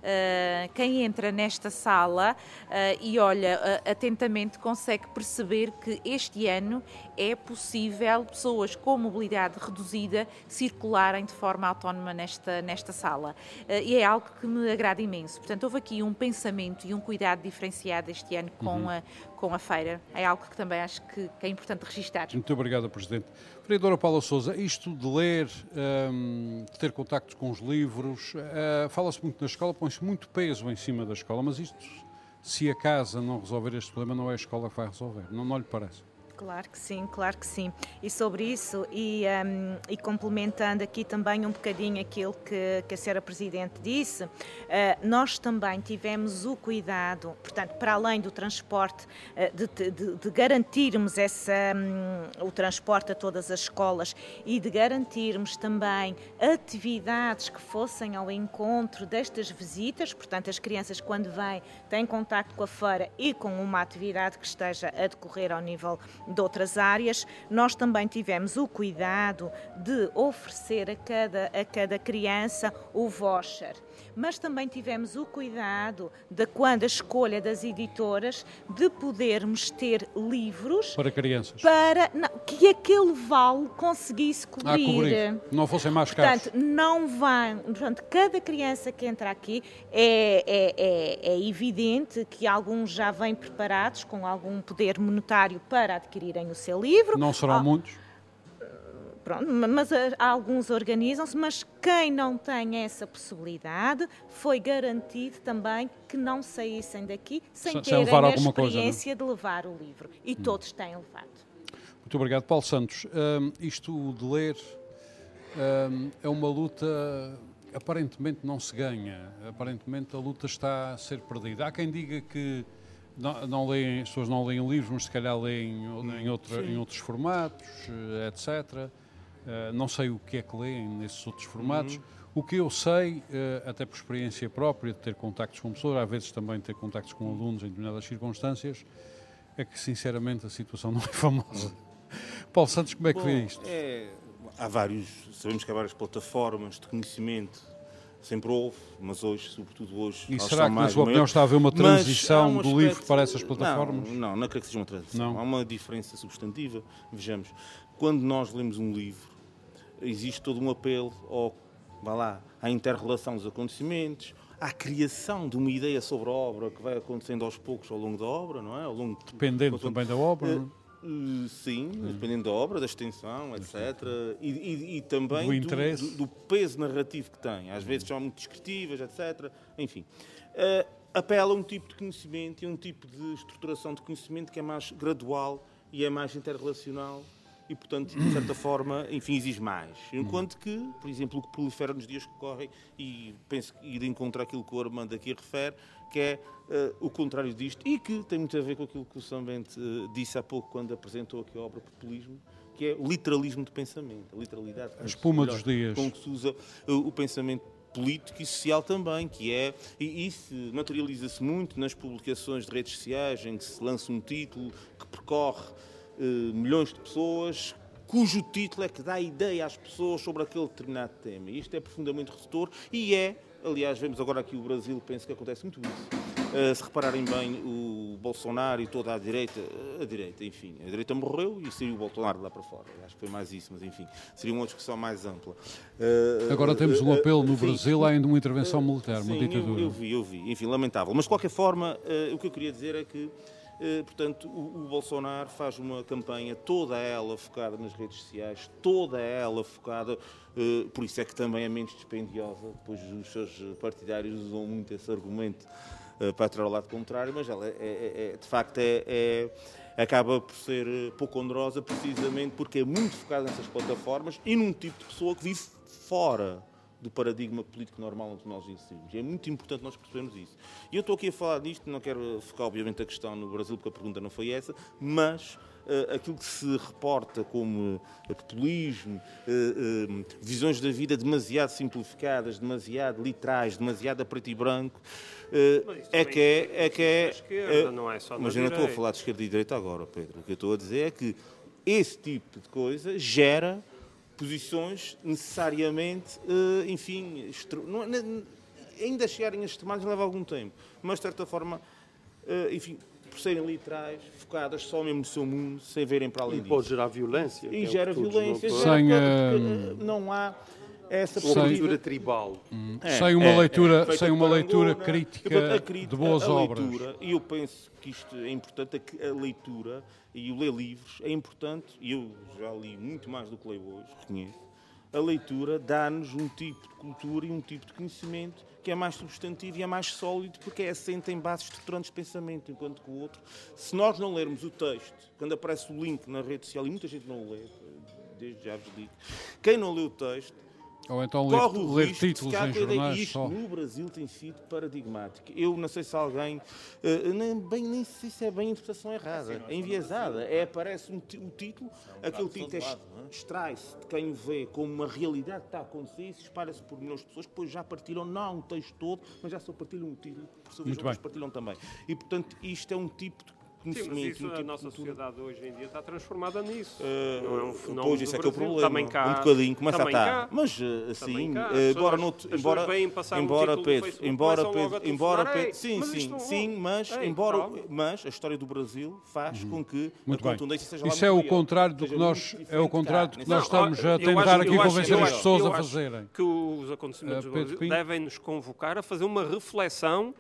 Uh, quem entra nesta sala uh, e olha uh, atentamente consegue perceber que este ano é possível pessoas com mobilidade reduzida circularem de forma autónoma nesta, nesta sala. e é algo que me agrada imenso. Portanto, houve aqui um pensamento e um cuidado diferenciado este ano com, uhum. a, com a feira. É algo que também acho que, é importante registar. Muito obrigado, Presidente. Vereadora Paula Souza, isto de ler, um, de ter contactos com os livros, uh, fala-se muito na escola, põe-se muito peso em cima da escola, mas isto, se a casa não resolver este problema, não é a escola que vai resolver, não, não lhe parece? Claro que sim, claro que sim. E sobre isso, e, um, e complementando aqui também um bocadinho aquilo que, que a senhora Presidente disse, uh, nós também tivemos o cuidado, portanto, para além do transporte, uh, de, de, de, garantirmos essa, um, o transporte a todas as escolas e de garantirmos também atividades que fossem ao encontro destas visitas, portanto, as crianças quando vêm têm contacto com a feira e com uma atividade que esteja a decorrer ao nível de outras áreas. Nós também tivemos o cuidado de oferecer a cada, a cada criança o voucher mas também tivemos o cuidado de quando a escolha das editoras de podermos ter livros para crianças para não, que aquele vale conseguisse cobrir. Ah, cobrir. Não fossem mais caros. Portanto, não vão. Portanto, cada criança que entra aqui é, é, é, é evidente que alguns já vêm preparados com algum poder monetário para adquirirem o seu livro. Não serão ah, muitos Pronto, mas eh, alguns organizam-se, mas quem não tem essa possibilidade foi garantido também que não saíssem daqui sem, sem terem a experiência coisa, de levar o livro. E hum. todos têm levado. Muito obrigado, Paulo Santos. Um, isto de ler um, é uma luta aparentemente não se ganha. Aparentemente a luta está a ser perdida. Há quem diga que não, não leem, as pessoas não leem livros, mas se calhar leem em, outra, em outros formatos, eh, etc. Uh, não sei o que é que leem nesses outros formatos. Uhum. O que eu sei, uh, até por experiência própria, de ter contactos com pessoas, às vezes também ter contactos com alunos em determinadas circunstâncias, é que sinceramente a situação não é famosa. Uhum. Paulo Santos, como é que Bom, vê isto? É, há vários, sabemos que há várias plataformas de conhecimento, sempre houve, mas hoje, sobretudo hoje. E será que, na sua opinião, está a haver uma transição um aspecto, do livro para essas plataformas? Não, não, não creio que seja uma transição. Não. Há uma diferença substantiva. Vejamos, quando nós lemos um livro, existe todo um apelo ao, vá lá, à inter-relação dos acontecimentos, à criação de uma ideia sobre a obra que vai acontecendo aos poucos ao longo da obra, não é? Ao longo Dependendo de, também da obra, uh, uh, Sim, hum. dependendo da obra, da extensão, etc. E, e, e também do, do, do, peso narrativo que tem. Às vezes são muito descritivas, etc. Enfim. Uh, apela a um tipo de conhecimento e a um tipo de estruturação de conhecimento que é mais gradual e é mais interrelacional e, portanto, de certa forma, enfim, exige mais. Enquanto que, por exemplo, o que prolifera nos dias que correm, e penso ir de encontro àquilo que o Armando aqui refere, que é uh, o contrário disto, e que tem muito a ver com aquilo que o Sambente uh, disse há pouco quando apresentou aqui a obra Populismo, que é o literalismo de pensamento, a literalidade. A espuma dos dias. Com que se usa uh, o pensamento político e social também, que é, e isso materializa-se muito nas publicações de redes sociais, em que se lança um título que percorre milhões de pessoas, cujo título é que dá ideia às pessoas sobre aquele determinado tema. E isto é profundamente redutor e é, aliás, vemos agora aqui o Brasil, penso que acontece muito isso. Uh, se repararem bem, o Bolsonaro e toda a direita, a direita, enfim, a direita morreu e saiu o Bolsonaro lá para fora. Acho que foi mais isso, mas enfim, seria uma discussão mais ampla. Uh, agora temos um apelo no Brasil ainda uma intervenção militar, sim, uma ditadura. Eu, eu, vi, eu vi, enfim, lamentável. Mas de qualquer forma, o que eu queria dizer é que eh, portanto, o, Bolsonaro faz uma campanha toda ela focada nas redes sociais, toda ela focada, eh, por isso é que também é menos dispendiosa, pois os seus partidários usam muito esse argumento eh, para o lado contrário, mas ela é, é, é de facto é, é, acaba por ser pouco onerosa precisamente porque é muito focada nessas plataformas e num tipo de pessoa que vive fora do paradigma político normal onde nós inserimos. É muito importante nós percebermos isso. E eu estou aqui a falar disto, não quero focar obviamente a questão no Brasil, porque a pergunta não foi essa, mas uh, aquilo que se reporta como uh, populismo, uh, visões da vida demasiado simplificadas, demasiado literais, demasiado a preto e branco, é que é, é que é, esquerda, não é só Mas eu não estou a falar de esquerda e direita agora, Pedro. O que eu estou a dizer é que esse tipo de coisa gera posições necessariamente, uh, enfim, não, não, ainda chegarem a extremados leva algum tempo, mas de certa forma, uh, enfim, por serem literais, focadas só mesmo no seu mundo, sem verem para além e disso. pode gerar violência. E é gera violência, não, gera sem, uh, não há essa uma leitura tribal. Hum. É, sem uma é, leitura, é, sem uma leitura crítica, crítica, de boas a obras. Leitura, e eu penso que isto é importante, a leitura e o ler livros é importante, e eu já li muito mais do que leio hoje, reconheço, a leitura dá-nos um tipo de cultura e um tipo de conhecimento que é mais substantivo e é mais sólido porque é assente em bases estruturantes de pensamento, enquanto que o outro, se nós não lermos o texto, quando aparece o link na rede social, e muita gente não o lê, desde já vos digo, quem não lê o texto ou então ler, ler títulos em jornais isto só. no Brasil tem sido paradigmático. Eu não sei se alguém, uh, nem, bem, nem sei se é bem a interpretação errada, é enviesada. É, aparece um, o título, é um aquele título é, extrai-se de quem o vê como uma realidade que está a acontecer e espalha-se por milhões de pessoas que depois já partilham, não o texto todo, mas já só partilham o título, por sua vez partilham também. E, portanto, isto é um tipo de conhecimento. Sim, mas isso, um tipo a de nossa cultura. sociedade hoje em dia está transformada nisso. Uh, não é um fenómeno pois, isso é que é o problema. Também cá, um bocadinho, começa a estar. cá. Mas, assim, cá. embora, pessoas embora, embora Pedro, embora Pedro, embora Pedro, "Ei, sim, sim, não- sim, mas, Ei, embora, calma." mas a história do Brasil faz com que Uhum. Muito a bem. contundência seja lá Isso é o contrário do que nós, é o contrário do que nós estamos a tentar aqui convencer as pessoas a fazerem. Que os acontecimentos do Brasil devem nos convocar a fazer uma reflexão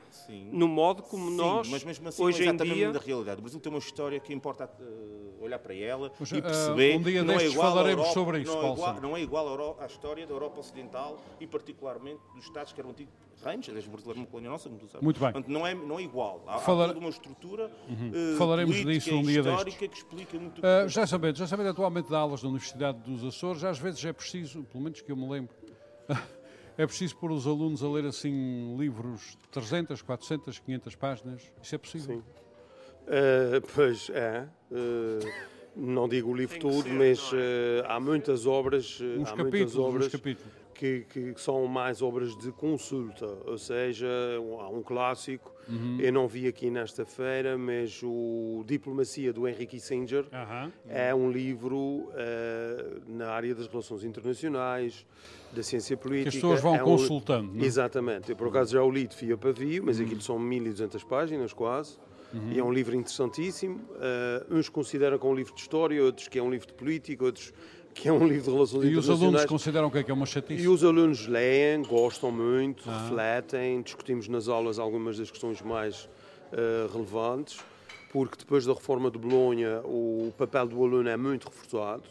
no modo como nós, mas mesmo assim hoje não é em dia, realidade. O Brasil tem uma história que importa uh, olhar para ela Mas, e uh, perceber um dia não é destes igual falaremos Europa, sobre isso, não é igual, não é igual à, história da Europa Ocidental e particularmente dos Estados que eram antigos reinos, aliás, o Brasil era uma colónia nossa, como tu sabes. Muito bem. Portanto, não é, não é igual. Há, Falar- há toda uma estrutura Uhum. uh, Falaremos disso um dia histórica destes. que explica muito Uh, já sabendo, já sabendo atualmente dá aulas na Universidade dos Açores, às vezes é preciso, pelo menos que eu me lembro, é preciso pôr os alunos a ler assim livros de 300, 400, 500 páginas. Isso é possível? Sim. Eh, pois é. eh, não digo o livro que todo, ser, mas é? eh, há muitas obras, Uns há capítulos, muitas obras que, que são mais obras de consulta, ou seja, um- há um clássico. Uhum. Eu não vi aqui nesta feira, mas o Diplomacia do Henry Kissinger Aham. é um livro eh, na área das relações internacionais, da ciência política. pessoas vão é um- consultando, não é? Exatamente. Eu, por acaso, já o li de fio a pavio, mas aquilo são 1200 páginas, quase. Uhum. E é um livro interessantíssimo. Eh, uns consideram que é um livro de história, outros que é um livro de política, outros que é um livro de relações E os alunos internacionais. consideram o que é que é uma chatice? E os alunos leem, gostam muito, Ah. refletem, discutimos nas aulas algumas das questões mais eh, relevantes, porque depois da reforma de Bolonha o papel do aluno é muito reforçado.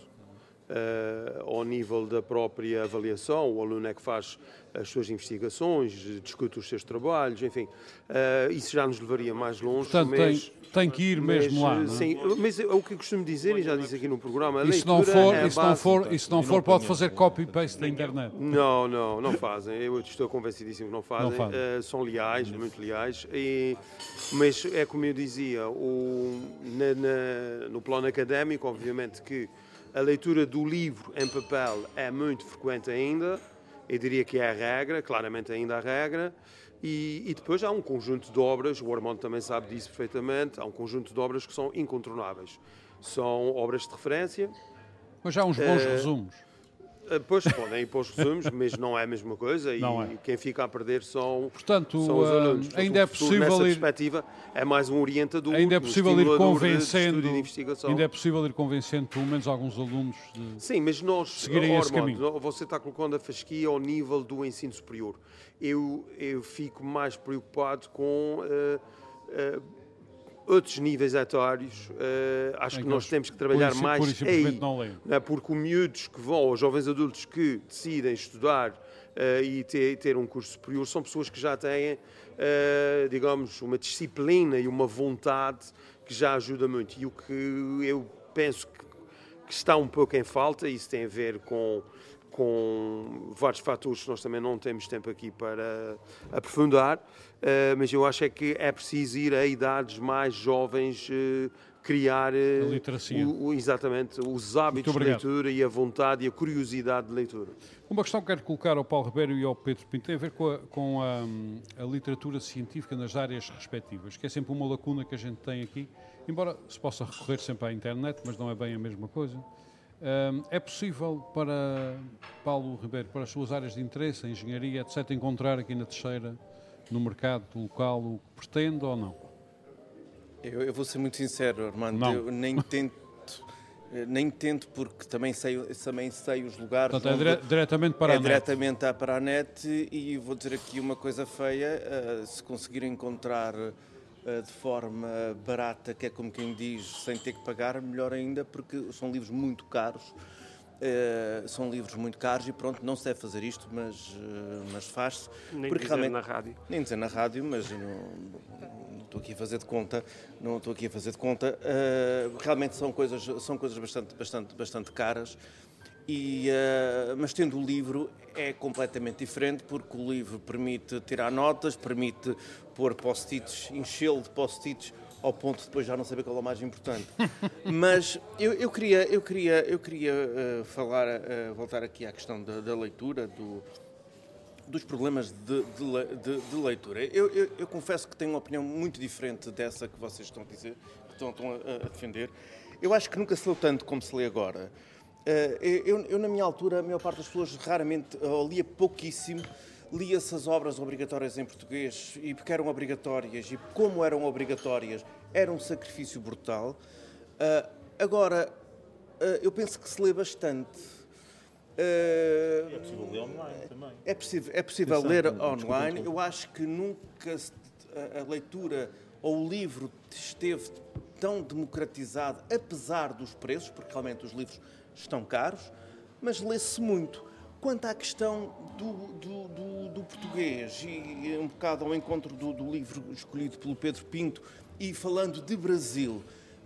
Eh, ao nível da própria avaliação, o aluno é que faz as suas investigações, discute os seus trabalhos, enfim, eh, isso já nos levaria mais longe. Portanto, mas, tem, tem que ir mas, mesmo lá. eh, não é? Sim, mas é o que eu costumo dizer, e já disse aqui no programa, a E se não for, é a e se não for, e se não for pode fazer copy-paste da internet. não, não, não fazem. Eu estou convencidíssimo que não fazem. Não fazem. São leais, muito leais. E, mas é como eu dizia, o, na- na- no plano académico, obviamente que a leitura do livro em papel é muito frequente ainda. Eu diria que é a regra, claramente ainda a regra. E, e depois há um conjunto de obras, o Armando também sabe disso perfeitamente, há um conjunto de obras que são incontornáveis. São obras de referência, Mas já há uns bons Eh, resumos. Uh, Pois podem ir para os resumos, mas não é a mesma coisa e é. quem fica a perder são, Portanto, são os uh, alunos. Portanto, ainda é possível nessa ir- perspectiva é mais um orientador, Ainda é um possível ir de- de convencendo, ainda é possível ir convencendo pelo menos alguns alunos de... Sim, mas nós, seguirem oh, esse Armando, caminho. você está colocando a fasquia ao nível do ensino superior. Eu, eu fico mais preocupado com eh, eh, outros níveis etários. Eh, acho que que nós temos que trabalhar sim- mais simplesmente aí. não leem. não é? Porque os miúdos que vão, os jovens adultos que decidem estudar eh, e ter, ter um curso superior, são pessoas que já têm, eh, digamos, uma disciplina e uma vontade que já ajuda muito. E o que eu penso que, que está um pouco em falta, isso tem a ver com, com vários fatores que nós também não temos tempo aqui para aprofundar, eh, mas eu acho é que é preciso ir a idades mais jovens eh, criar eh, A literacia. o- o- exatamente os hábitos de leitura e a vontade e a curiosidade de leitura. Uma questão que quero colocar ao Paulo Ribeiro e ao Pedro Pinto tem a ver com, a, com a, a literatura científica nas áreas respectivas, que é sempre uma lacuna que a gente tem aqui, embora se possa recorrer sempre à internet, mas não é bem a mesma coisa. É possível para Paulo Ribeiro, para as suas áreas de interesse, a engenharia, etc., encontrar aqui na Teixeira, no mercado local, o que pretende ou não? Eu, eu vou ser muito sincero, Armando, Não. eu nem tento, eh, nem tento porque também sei, também sei os lugares Portanto, é dire- diretamente para é a net. diretamente à- para a net e vou dizer aqui uma coisa feia, eh, se conseguir encontrar de forma barata, que é como quem diz, sem ter que pagar, melhor ainda, porque são livros muito caros. eh, são livros muito caros e pronto, não se deve fazer isto, mas, eh, mas faz-se. Nem porque dizer na rádio. Nem dizer na rádio, mas não, não estou aqui a fazer de conta, não estou aqui a fazer de conta. Eh, realmente são coisas, são coisas bastante, bastante, bastante caras. E, eh, mas tendo o livro é completamente diferente porque o livro permite tirar notas, permite pôr post-its, enchê-lo de post-its ao ponto de depois já não saber qual é o mais importante. Mas eu, eu queria, eu queria, eu queria eh, falar, eh, voltar aqui à questão da, da leitura, do, dos problemas de, de de- de leitura. Eu, eu- eu confesso que tenho uma opinião muito diferente dessa que vocês estão a dizer, que estão, estão a, a, defender. Eu acho que nunca se leu tanto como se lê agora. Uh, eu, eu, na minha altura, a maior parte das pessoas raramente, ou lia pouquíssimo, lia-se as obras obrigatórias em português, e porque eram obrigatórias, e como eram obrigatórias, era um sacrifício brutal. Uh, agora, eu penso que se lê bastante. Uh, é possível ler online também. É possível, é possível ler online. Eu acho que nunca a, a leitura ou o livro esteve tão democratizado, apesar dos preços, porque realmente os livros estão caros, mas lê-se muito. Quanto à questão do, do, do, do, português, e um bocado ao encontro do, livro escolhido pelo Pedro Pinto, e falando de Brasil,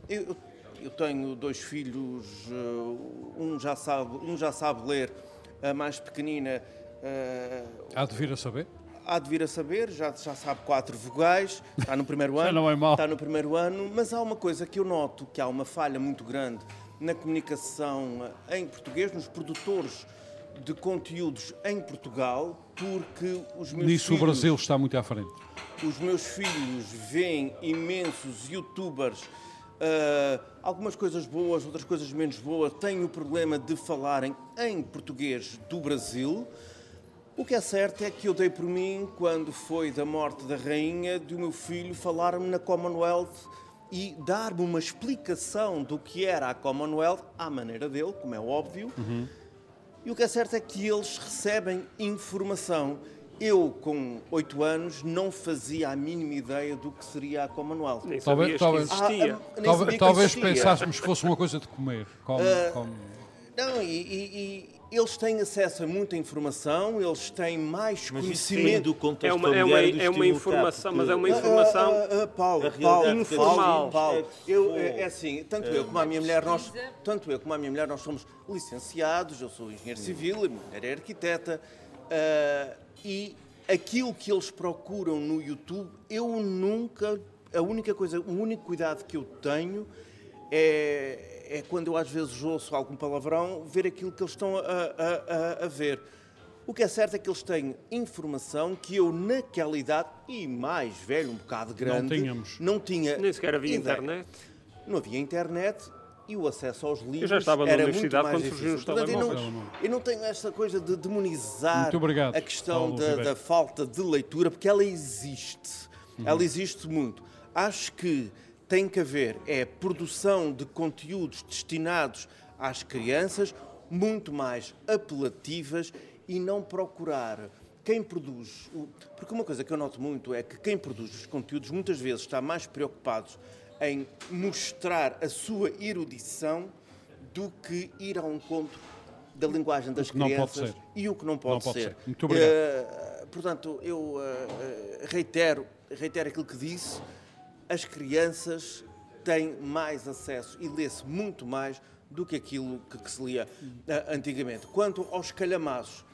eu, eu tenho dois filhos, uh, um já sabe, um já sabe ler, a mais pequenina. Uh, Há de vir a saber? Há de vir a saber, já, já sabe quatro vogais, está no primeiro ano. não é mal. Está no primeiro ano, mas há uma coisa que eu noto, que há uma falha muito grande na comunicação em português, nos produtores de conteúdos em Portugal, porque os meus Nisso filhos, o Brasil está muito à frente. Os meus filhos veem imensos youtubers, uh, algumas coisas boas, outras coisas menos boas, têm o problema de falarem em português do Brasil. O que é certo é que eu dei por mim, quando foi da morte da rainha, de o meu filho falar-me na Commonwealth e dar-me uma explicação do que era a Commonwealth, à maneira dele, como é óbvio. Uhum. E o que é certo é que eles recebem informação. Eu, com oito anos, não fazia a mínima ideia do que seria a Commonwealth. Nem talvez, talvez, ah, ah, talvez, talvez pensássemos que fosse uma coisa de comer. Como, uh, como... Não, e, e, eles têm acesso a muita informação, eles têm mais mas conhecimento. do contexto é uma, é uma, é uma informação, mas é uma informação uh, uh, Paulo, Paulo, informal. Paulo, eu, é, é assim, tanto eu como a minha mulher, nós, tanto eu como a minha mulher, nós somos licenciados, eu sou engenheiro civil, a minha mulher é arquiteta, uh, e aquilo que eles procuram no YouTube, eu nunca, a única coisa, o único cuidado que eu tenho é, é quando eu às vezes ouço algum palavrão, ver aquilo que eles estão a, a, a, a ver. O que é certo é que eles têm informação que eu, naquela idade, e mais velho, um bocado grande, não, tínhamos. não tinha. Nem sequer havia ideia. internet. Não havia internet e o acesso aos livros eu já estava na universidade quando surgiu os Portanto, eu, não, eu não tenho esta coisa de demonizar a questão da, da, falta de leitura, porque ela existe. Uhum. Ela existe muito. Acho que tem que haver é produção de conteúdos destinados às crianças muito mais apelativas e não procurar quem produz. Porque uma coisa que eu noto muito é que quem produz os conteúdos muitas vezes está mais preocupado em mostrar a sua erudição do que ir a um conto da linguagem das crianças e o que não pode, não pode ser. ser. Muito obrigado. Uh, portanto, eu uh, reitero, reitero aquilo que disse. As crianças têm mais acesso e lê-se muito mais do que aquilo que, que se lia uh, antigamente. Quanto aos calhamaços,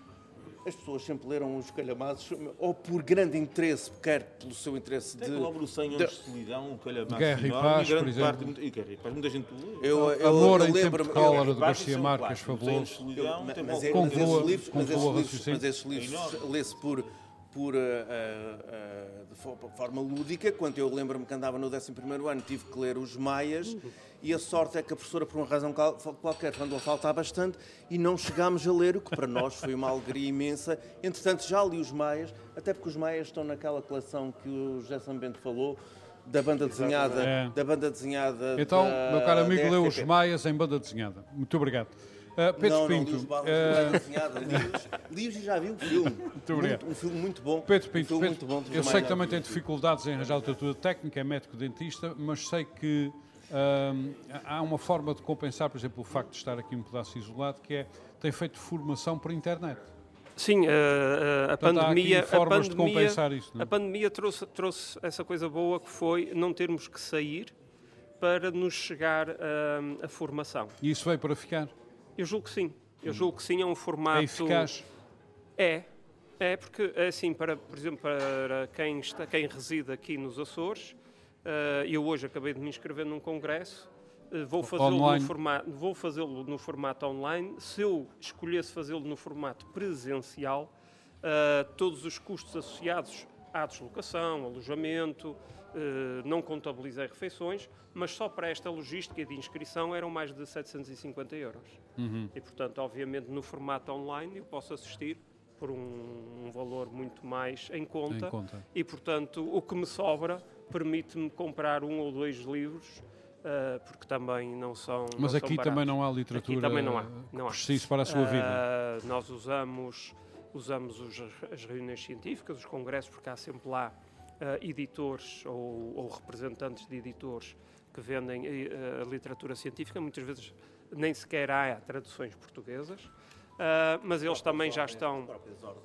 as pessoas sempre leram os calhamaços, ou por grande interesse, quer pelo seu interesse Tem de. logo 100 anos de, de solidão, um calhamaço. Guerra e Paz, por exemplo. Parte, e Guerra e Paz, muita gente lê. Eu, eu, Amor eu em tempo de cólera, de Garcia Marques, fabuloso. Mas, é, mas esses livros, mas mas esses livros lê-se por por, uh, uh, de forma lúdica. Quando eu lembro-me que andava no 11 ano, tive que ler os Maias e a sorte é que a professora, por uma razão qualquer, andou a faltar bastante e não chegámos a ler, o que para nós foi uma alegria imensa. Entretanto, já li os Maias, até porque os Maias estão naquela coleção que o José Sambento falou, da banda desenhada. É. Da banda desenhada então, da, meu caro amigo, leu os Maias em banda desenhada. Muito obrigado. Uh, Pedro não, Pinto. Não, uh... li e já vi um filme. Muito muito, um filme muito bom. Pedro Pinto, um Pedro, bom, eu sei que também tem dificuldades em arranjar literatura técnica, é médico-dentista, mas sei que uh, há uma forma de compensar, por exemplo, o facto de estar aqui um pedaço isolado, que é tem feito formação por internet. Sim, a, a, a pandemia, a pandemia, isso, a pandemia trouxe, trouxe essa coisa boa que foi não termos que sair para nos chegar a, a formação. E isso veio para ficar? Eu julgo que sim. Eu julgo que sim, é um formato. É eficaz? É. É, porque, é assim, para, por exemplo, para quem, está, quem reside aqui nos Açores, uh, eu hoje acabei de me inscrever num congresso, uh, vou fazê-lo no, formato, vou fazê-lo no formato online. Se eu escolhesse fazê-lo no formato presencial, uh, todos os custos associados à deslocação, alojamento, não contabilizei refeições, mas só para esta logística de inscrição eram mais de 750 euros. Uhum. E, portanto, obviamente, no formato online eu posso assistir por um, um valor muito mais em conta, em conta, e, portanto, o que me sobra permite-me comprar um ou dois livros Uh, porque também não são. Mas não aqui são também não há literatura aqui também não há, não há. preciso para a sua uh, vida. Nós usamos, usamos os, as reuniões científicas, os congressos, porque há sempre lá editores ou, ou, representantes de editores que vendem a literatura científica. Muitas vezes nem sequer há traduções portuguesas. Uh, mas eles também já estão,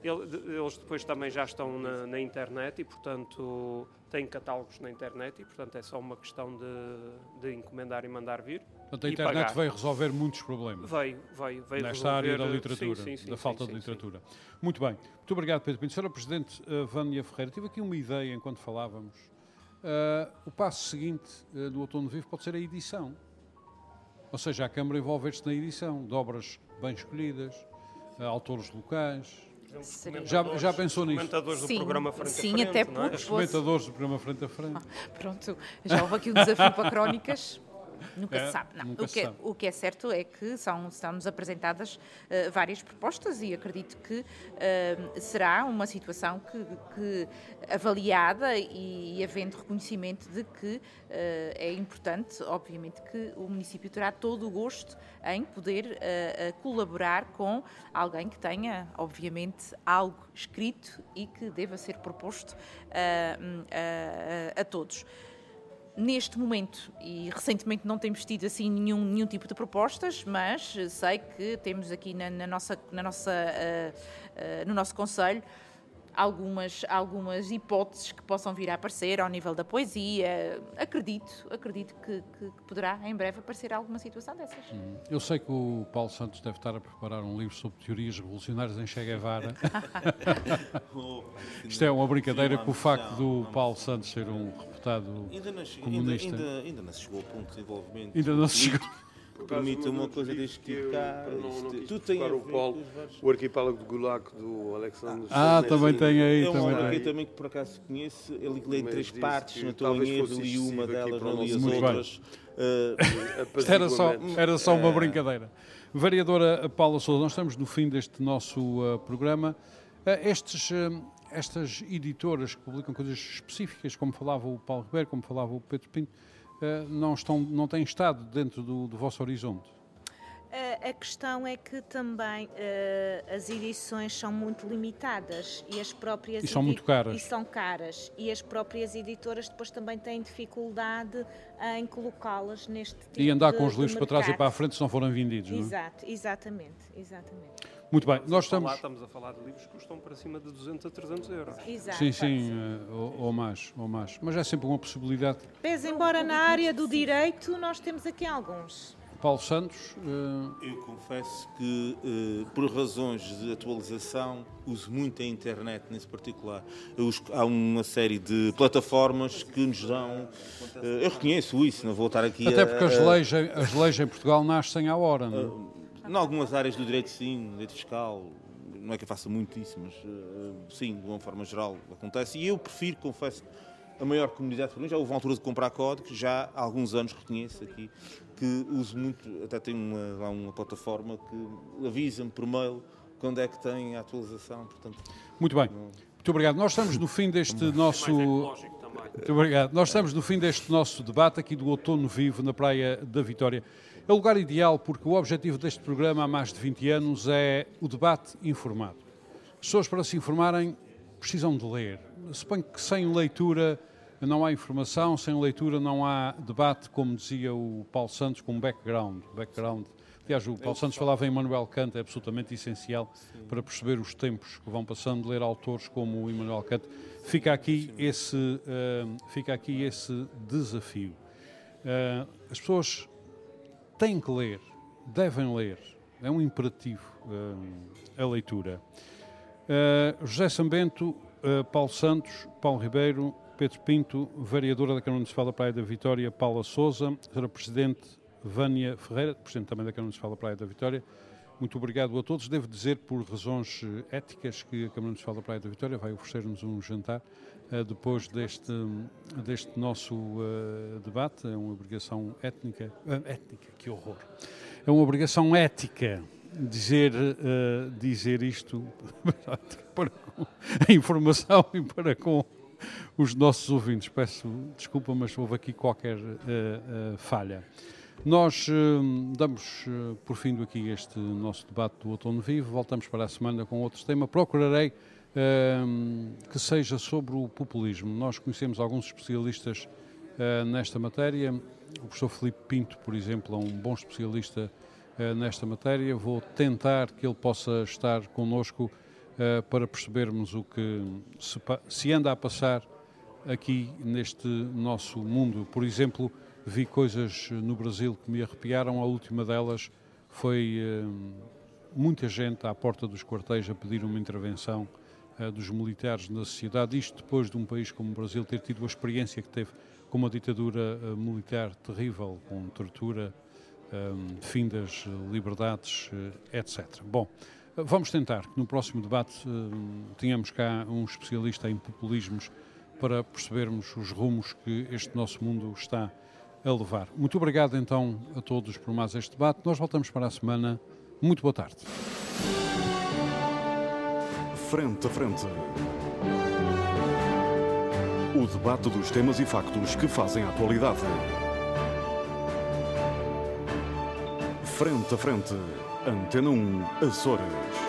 eles depois também já estão na, na, internet e, portanto, têm catálogos na internet e, portanto, é só uma questão de, de encomendar e mandar vir. Portanto, a internet pagar. veio resolver muitos problemas. Veio, veio, veio Nesta resolver, área da literatura, sim, sim, da falta de literatura. Muito bem. Muito obrigado, Pedro Pinto. Senhora Presidente uh, Vânia Ferreira, tive aqui uma ideia enquanto falávamos. Uh, o passo seguinte uh, do Outono Vivo pode ser a edição. Ou seja, a Câmara envolver-se na edição de obras bem escolhidas, autores locais. Já, já pensou nisso? Comentadores do sim, programa Frente sim, a Frente. até não é? porque. Comentadores do programa Frente a Frente. Ah, pronto, já houve aqui um desafio para crónicas. Nunca É, se sabe. Não. o, que é, sabe. o que é certo é que são, são-nos apresentadas eh, várias propostas e acredito que eh, será uma situação que, que avaliada e, havendo reconhecimento de que eh, é importante, obviamente, que o município terá todo o gosto em poder colaborar com alguém que tenha, obviamente, algo escrito e que deva ser proposto a- a todos neste momento e recentemente não temos tido assim nenhum, nenhum tipo de propostas, mas sei que temos aqui na, na nossa, na nossa, ah, ah, no nosso Conselho algumas, algumas hipóteses que possam vir a aparecer ao nível da poesia. Acredito, acredito que, que- que poderá em breve aparecer alguma situação dessas. Eu sei que o Paulo Santos deve estar a preparar um livro sobre teorias revolucionárias em Che Guevara. Isto é uma brincadeira com o facto do Paulo Santos ser um reputado Ainda não, che- ainda, comunista. ainda, ainda não se chegou ao ponto de desenvolvimento. Ainda não se chegou. que Permite uma coisa deste tipo cá. Não, não isto- quis Tudo tem o Paulo, o arquipélago de Gulag do Alexandre Ah, Solzhenitsyn. também tem aí, É um também que eu também que por acaso conheço, ele lê em Mas três partes, que não estou talvez em erro, li uma delas, não li as nosso Muito bem. outras. Uh, Isto era só, era só uma É. brincadeira. Vereadora Paula Souza, nós estamos no fim deste nosso uh, programa. Uh, estes, estas editoras que publicam coisas específicas, como falava o Paulo Ribeiro, como falava o Pedro Pinto, uh, não, estão, não têm estado dentro do, do vosso horizonte. A- A questão é que também eh, as edições são muito limitadas e as próprias E são muito caras. e são caras e as próprias editoras depois também têm dificuldade em colocá-las neste tipo E andar de- com os livros para trás e para a frente se não forem vendidos. não é? Exato, exatamente, exatamente. Muito bem, nós Estamos... estamos. estamos a falar de livros que custam para cima de 200 a 300 euros. Exato. Sim, sim, uh, ou, ou mais, ou mais. Mas é sempre uma possibilidade. Pese embora na área do direito nós temos aqui alguns. Paulo Santos, uh, Eu confesso que, eh, por razões de atualização, uso muito a internet nesse particular. Eu uso- há uma série de plataformas que nos dão. eh, eu reconheço isso, não vou estar aqui até a- porque as a- leis, em- as leis em Portugal nascem à hora, não é? Em algumas áreas do direito, sim, direito fiscal, não é que eu faça muito isso, mas eh, sim, de uma forma geral acontece. E eu prefiro, confesso, a maior comunidade, mim, já houve uma altura de comprar códigos, já há alguns anos reconheço aqui, que uso muito, até tenho uma, lá uma plataforma que avisa-me por mail quando é que tem a atualização, portanto... Muito bem. Muito obrigado. Nós estamos no fim deste nosso. Muito obrigado. Nós estamos no fim deste nosso debate aqui do Outono Vivo na Praia da Vitória. É o lugar ideal porque o objetivo deste programa há mais de 20 anos é o debate informado. As pessoas, para se informarem, precisam de ler. Suponho que sem leitura não há informação, sem leitura não há debate, como dizia o Paulo Santos, com background. background. Aliás, o Paulo Santos falava em Immanuel Kant, é absolutamente essencial para perceber os tempos que vão passando, ler autores como o Immanuel Kant. Fica aqui esse, eh, fica aqui esse desafio. Eh, as pessoas têm que ler, devem ler, é um imperativo eh, a leitura. Eh, José Sambento, eh, Paulo Santos, Paulo Ribeiro, Pedro Pinto, vereadora da Câmara Municipal da Praia da Vitória, Paula Souza, Sra. Presidente Vânia Ferreira, Presidente também da Câmara Municipal da Praia da Vitória, Muito obrigado a todos. Devo dizer, por razões eh, éticas, que a Câmara Municipal da Praia da Vitória vai oferecer-nos um jantar uh, depois deste, deste nosso uh, debate. É uma obrigação étnica. Étnica, que horror! É uma obrigação ética dizer, dizer isto para com a informação e para com os nossos ouvintes. Peço desculpa, mas houve aqui qualquer falha. Nós uh, damos uh, por fim aqui este nosso debate do Outono Vivo. Voltamos para a semana com outro tema. Procurarei uh, que seja sobre o populismo. Nós conhecemos alguns especialistas nesta matéria. O professor Felipe Pinto, por exemplo, é um bom especialista nesta matéria. Vou tentar que ele possa estar connosco para percebermos o que se, se anda a passar aqui neste nosso mundo. Por exemplo, vi coisas no Brasil que me arrepiaram. A última delas foi uh, muita gente à porta dos quartéis a pedir uma intervenção uh, dos militares na sociedade. Isto depois de um país como o Brasil ter tido a experiência que teve com uma ditadura uh, militar terrível, com tortura, fim das liberdades, etc. Bom, vamos tentar que no próximo debate tenhamos cá um especialista em populismos para percebermos os rumos que este nosso mundo está a a levar. Muito obrigado então a todos por mais este debate. Nós voltamos para a semana. Muito boa tarde. Frente a frente. O debate dos temas e factos que fazem a atualidade. Frente a frente. Antena 1, Açores.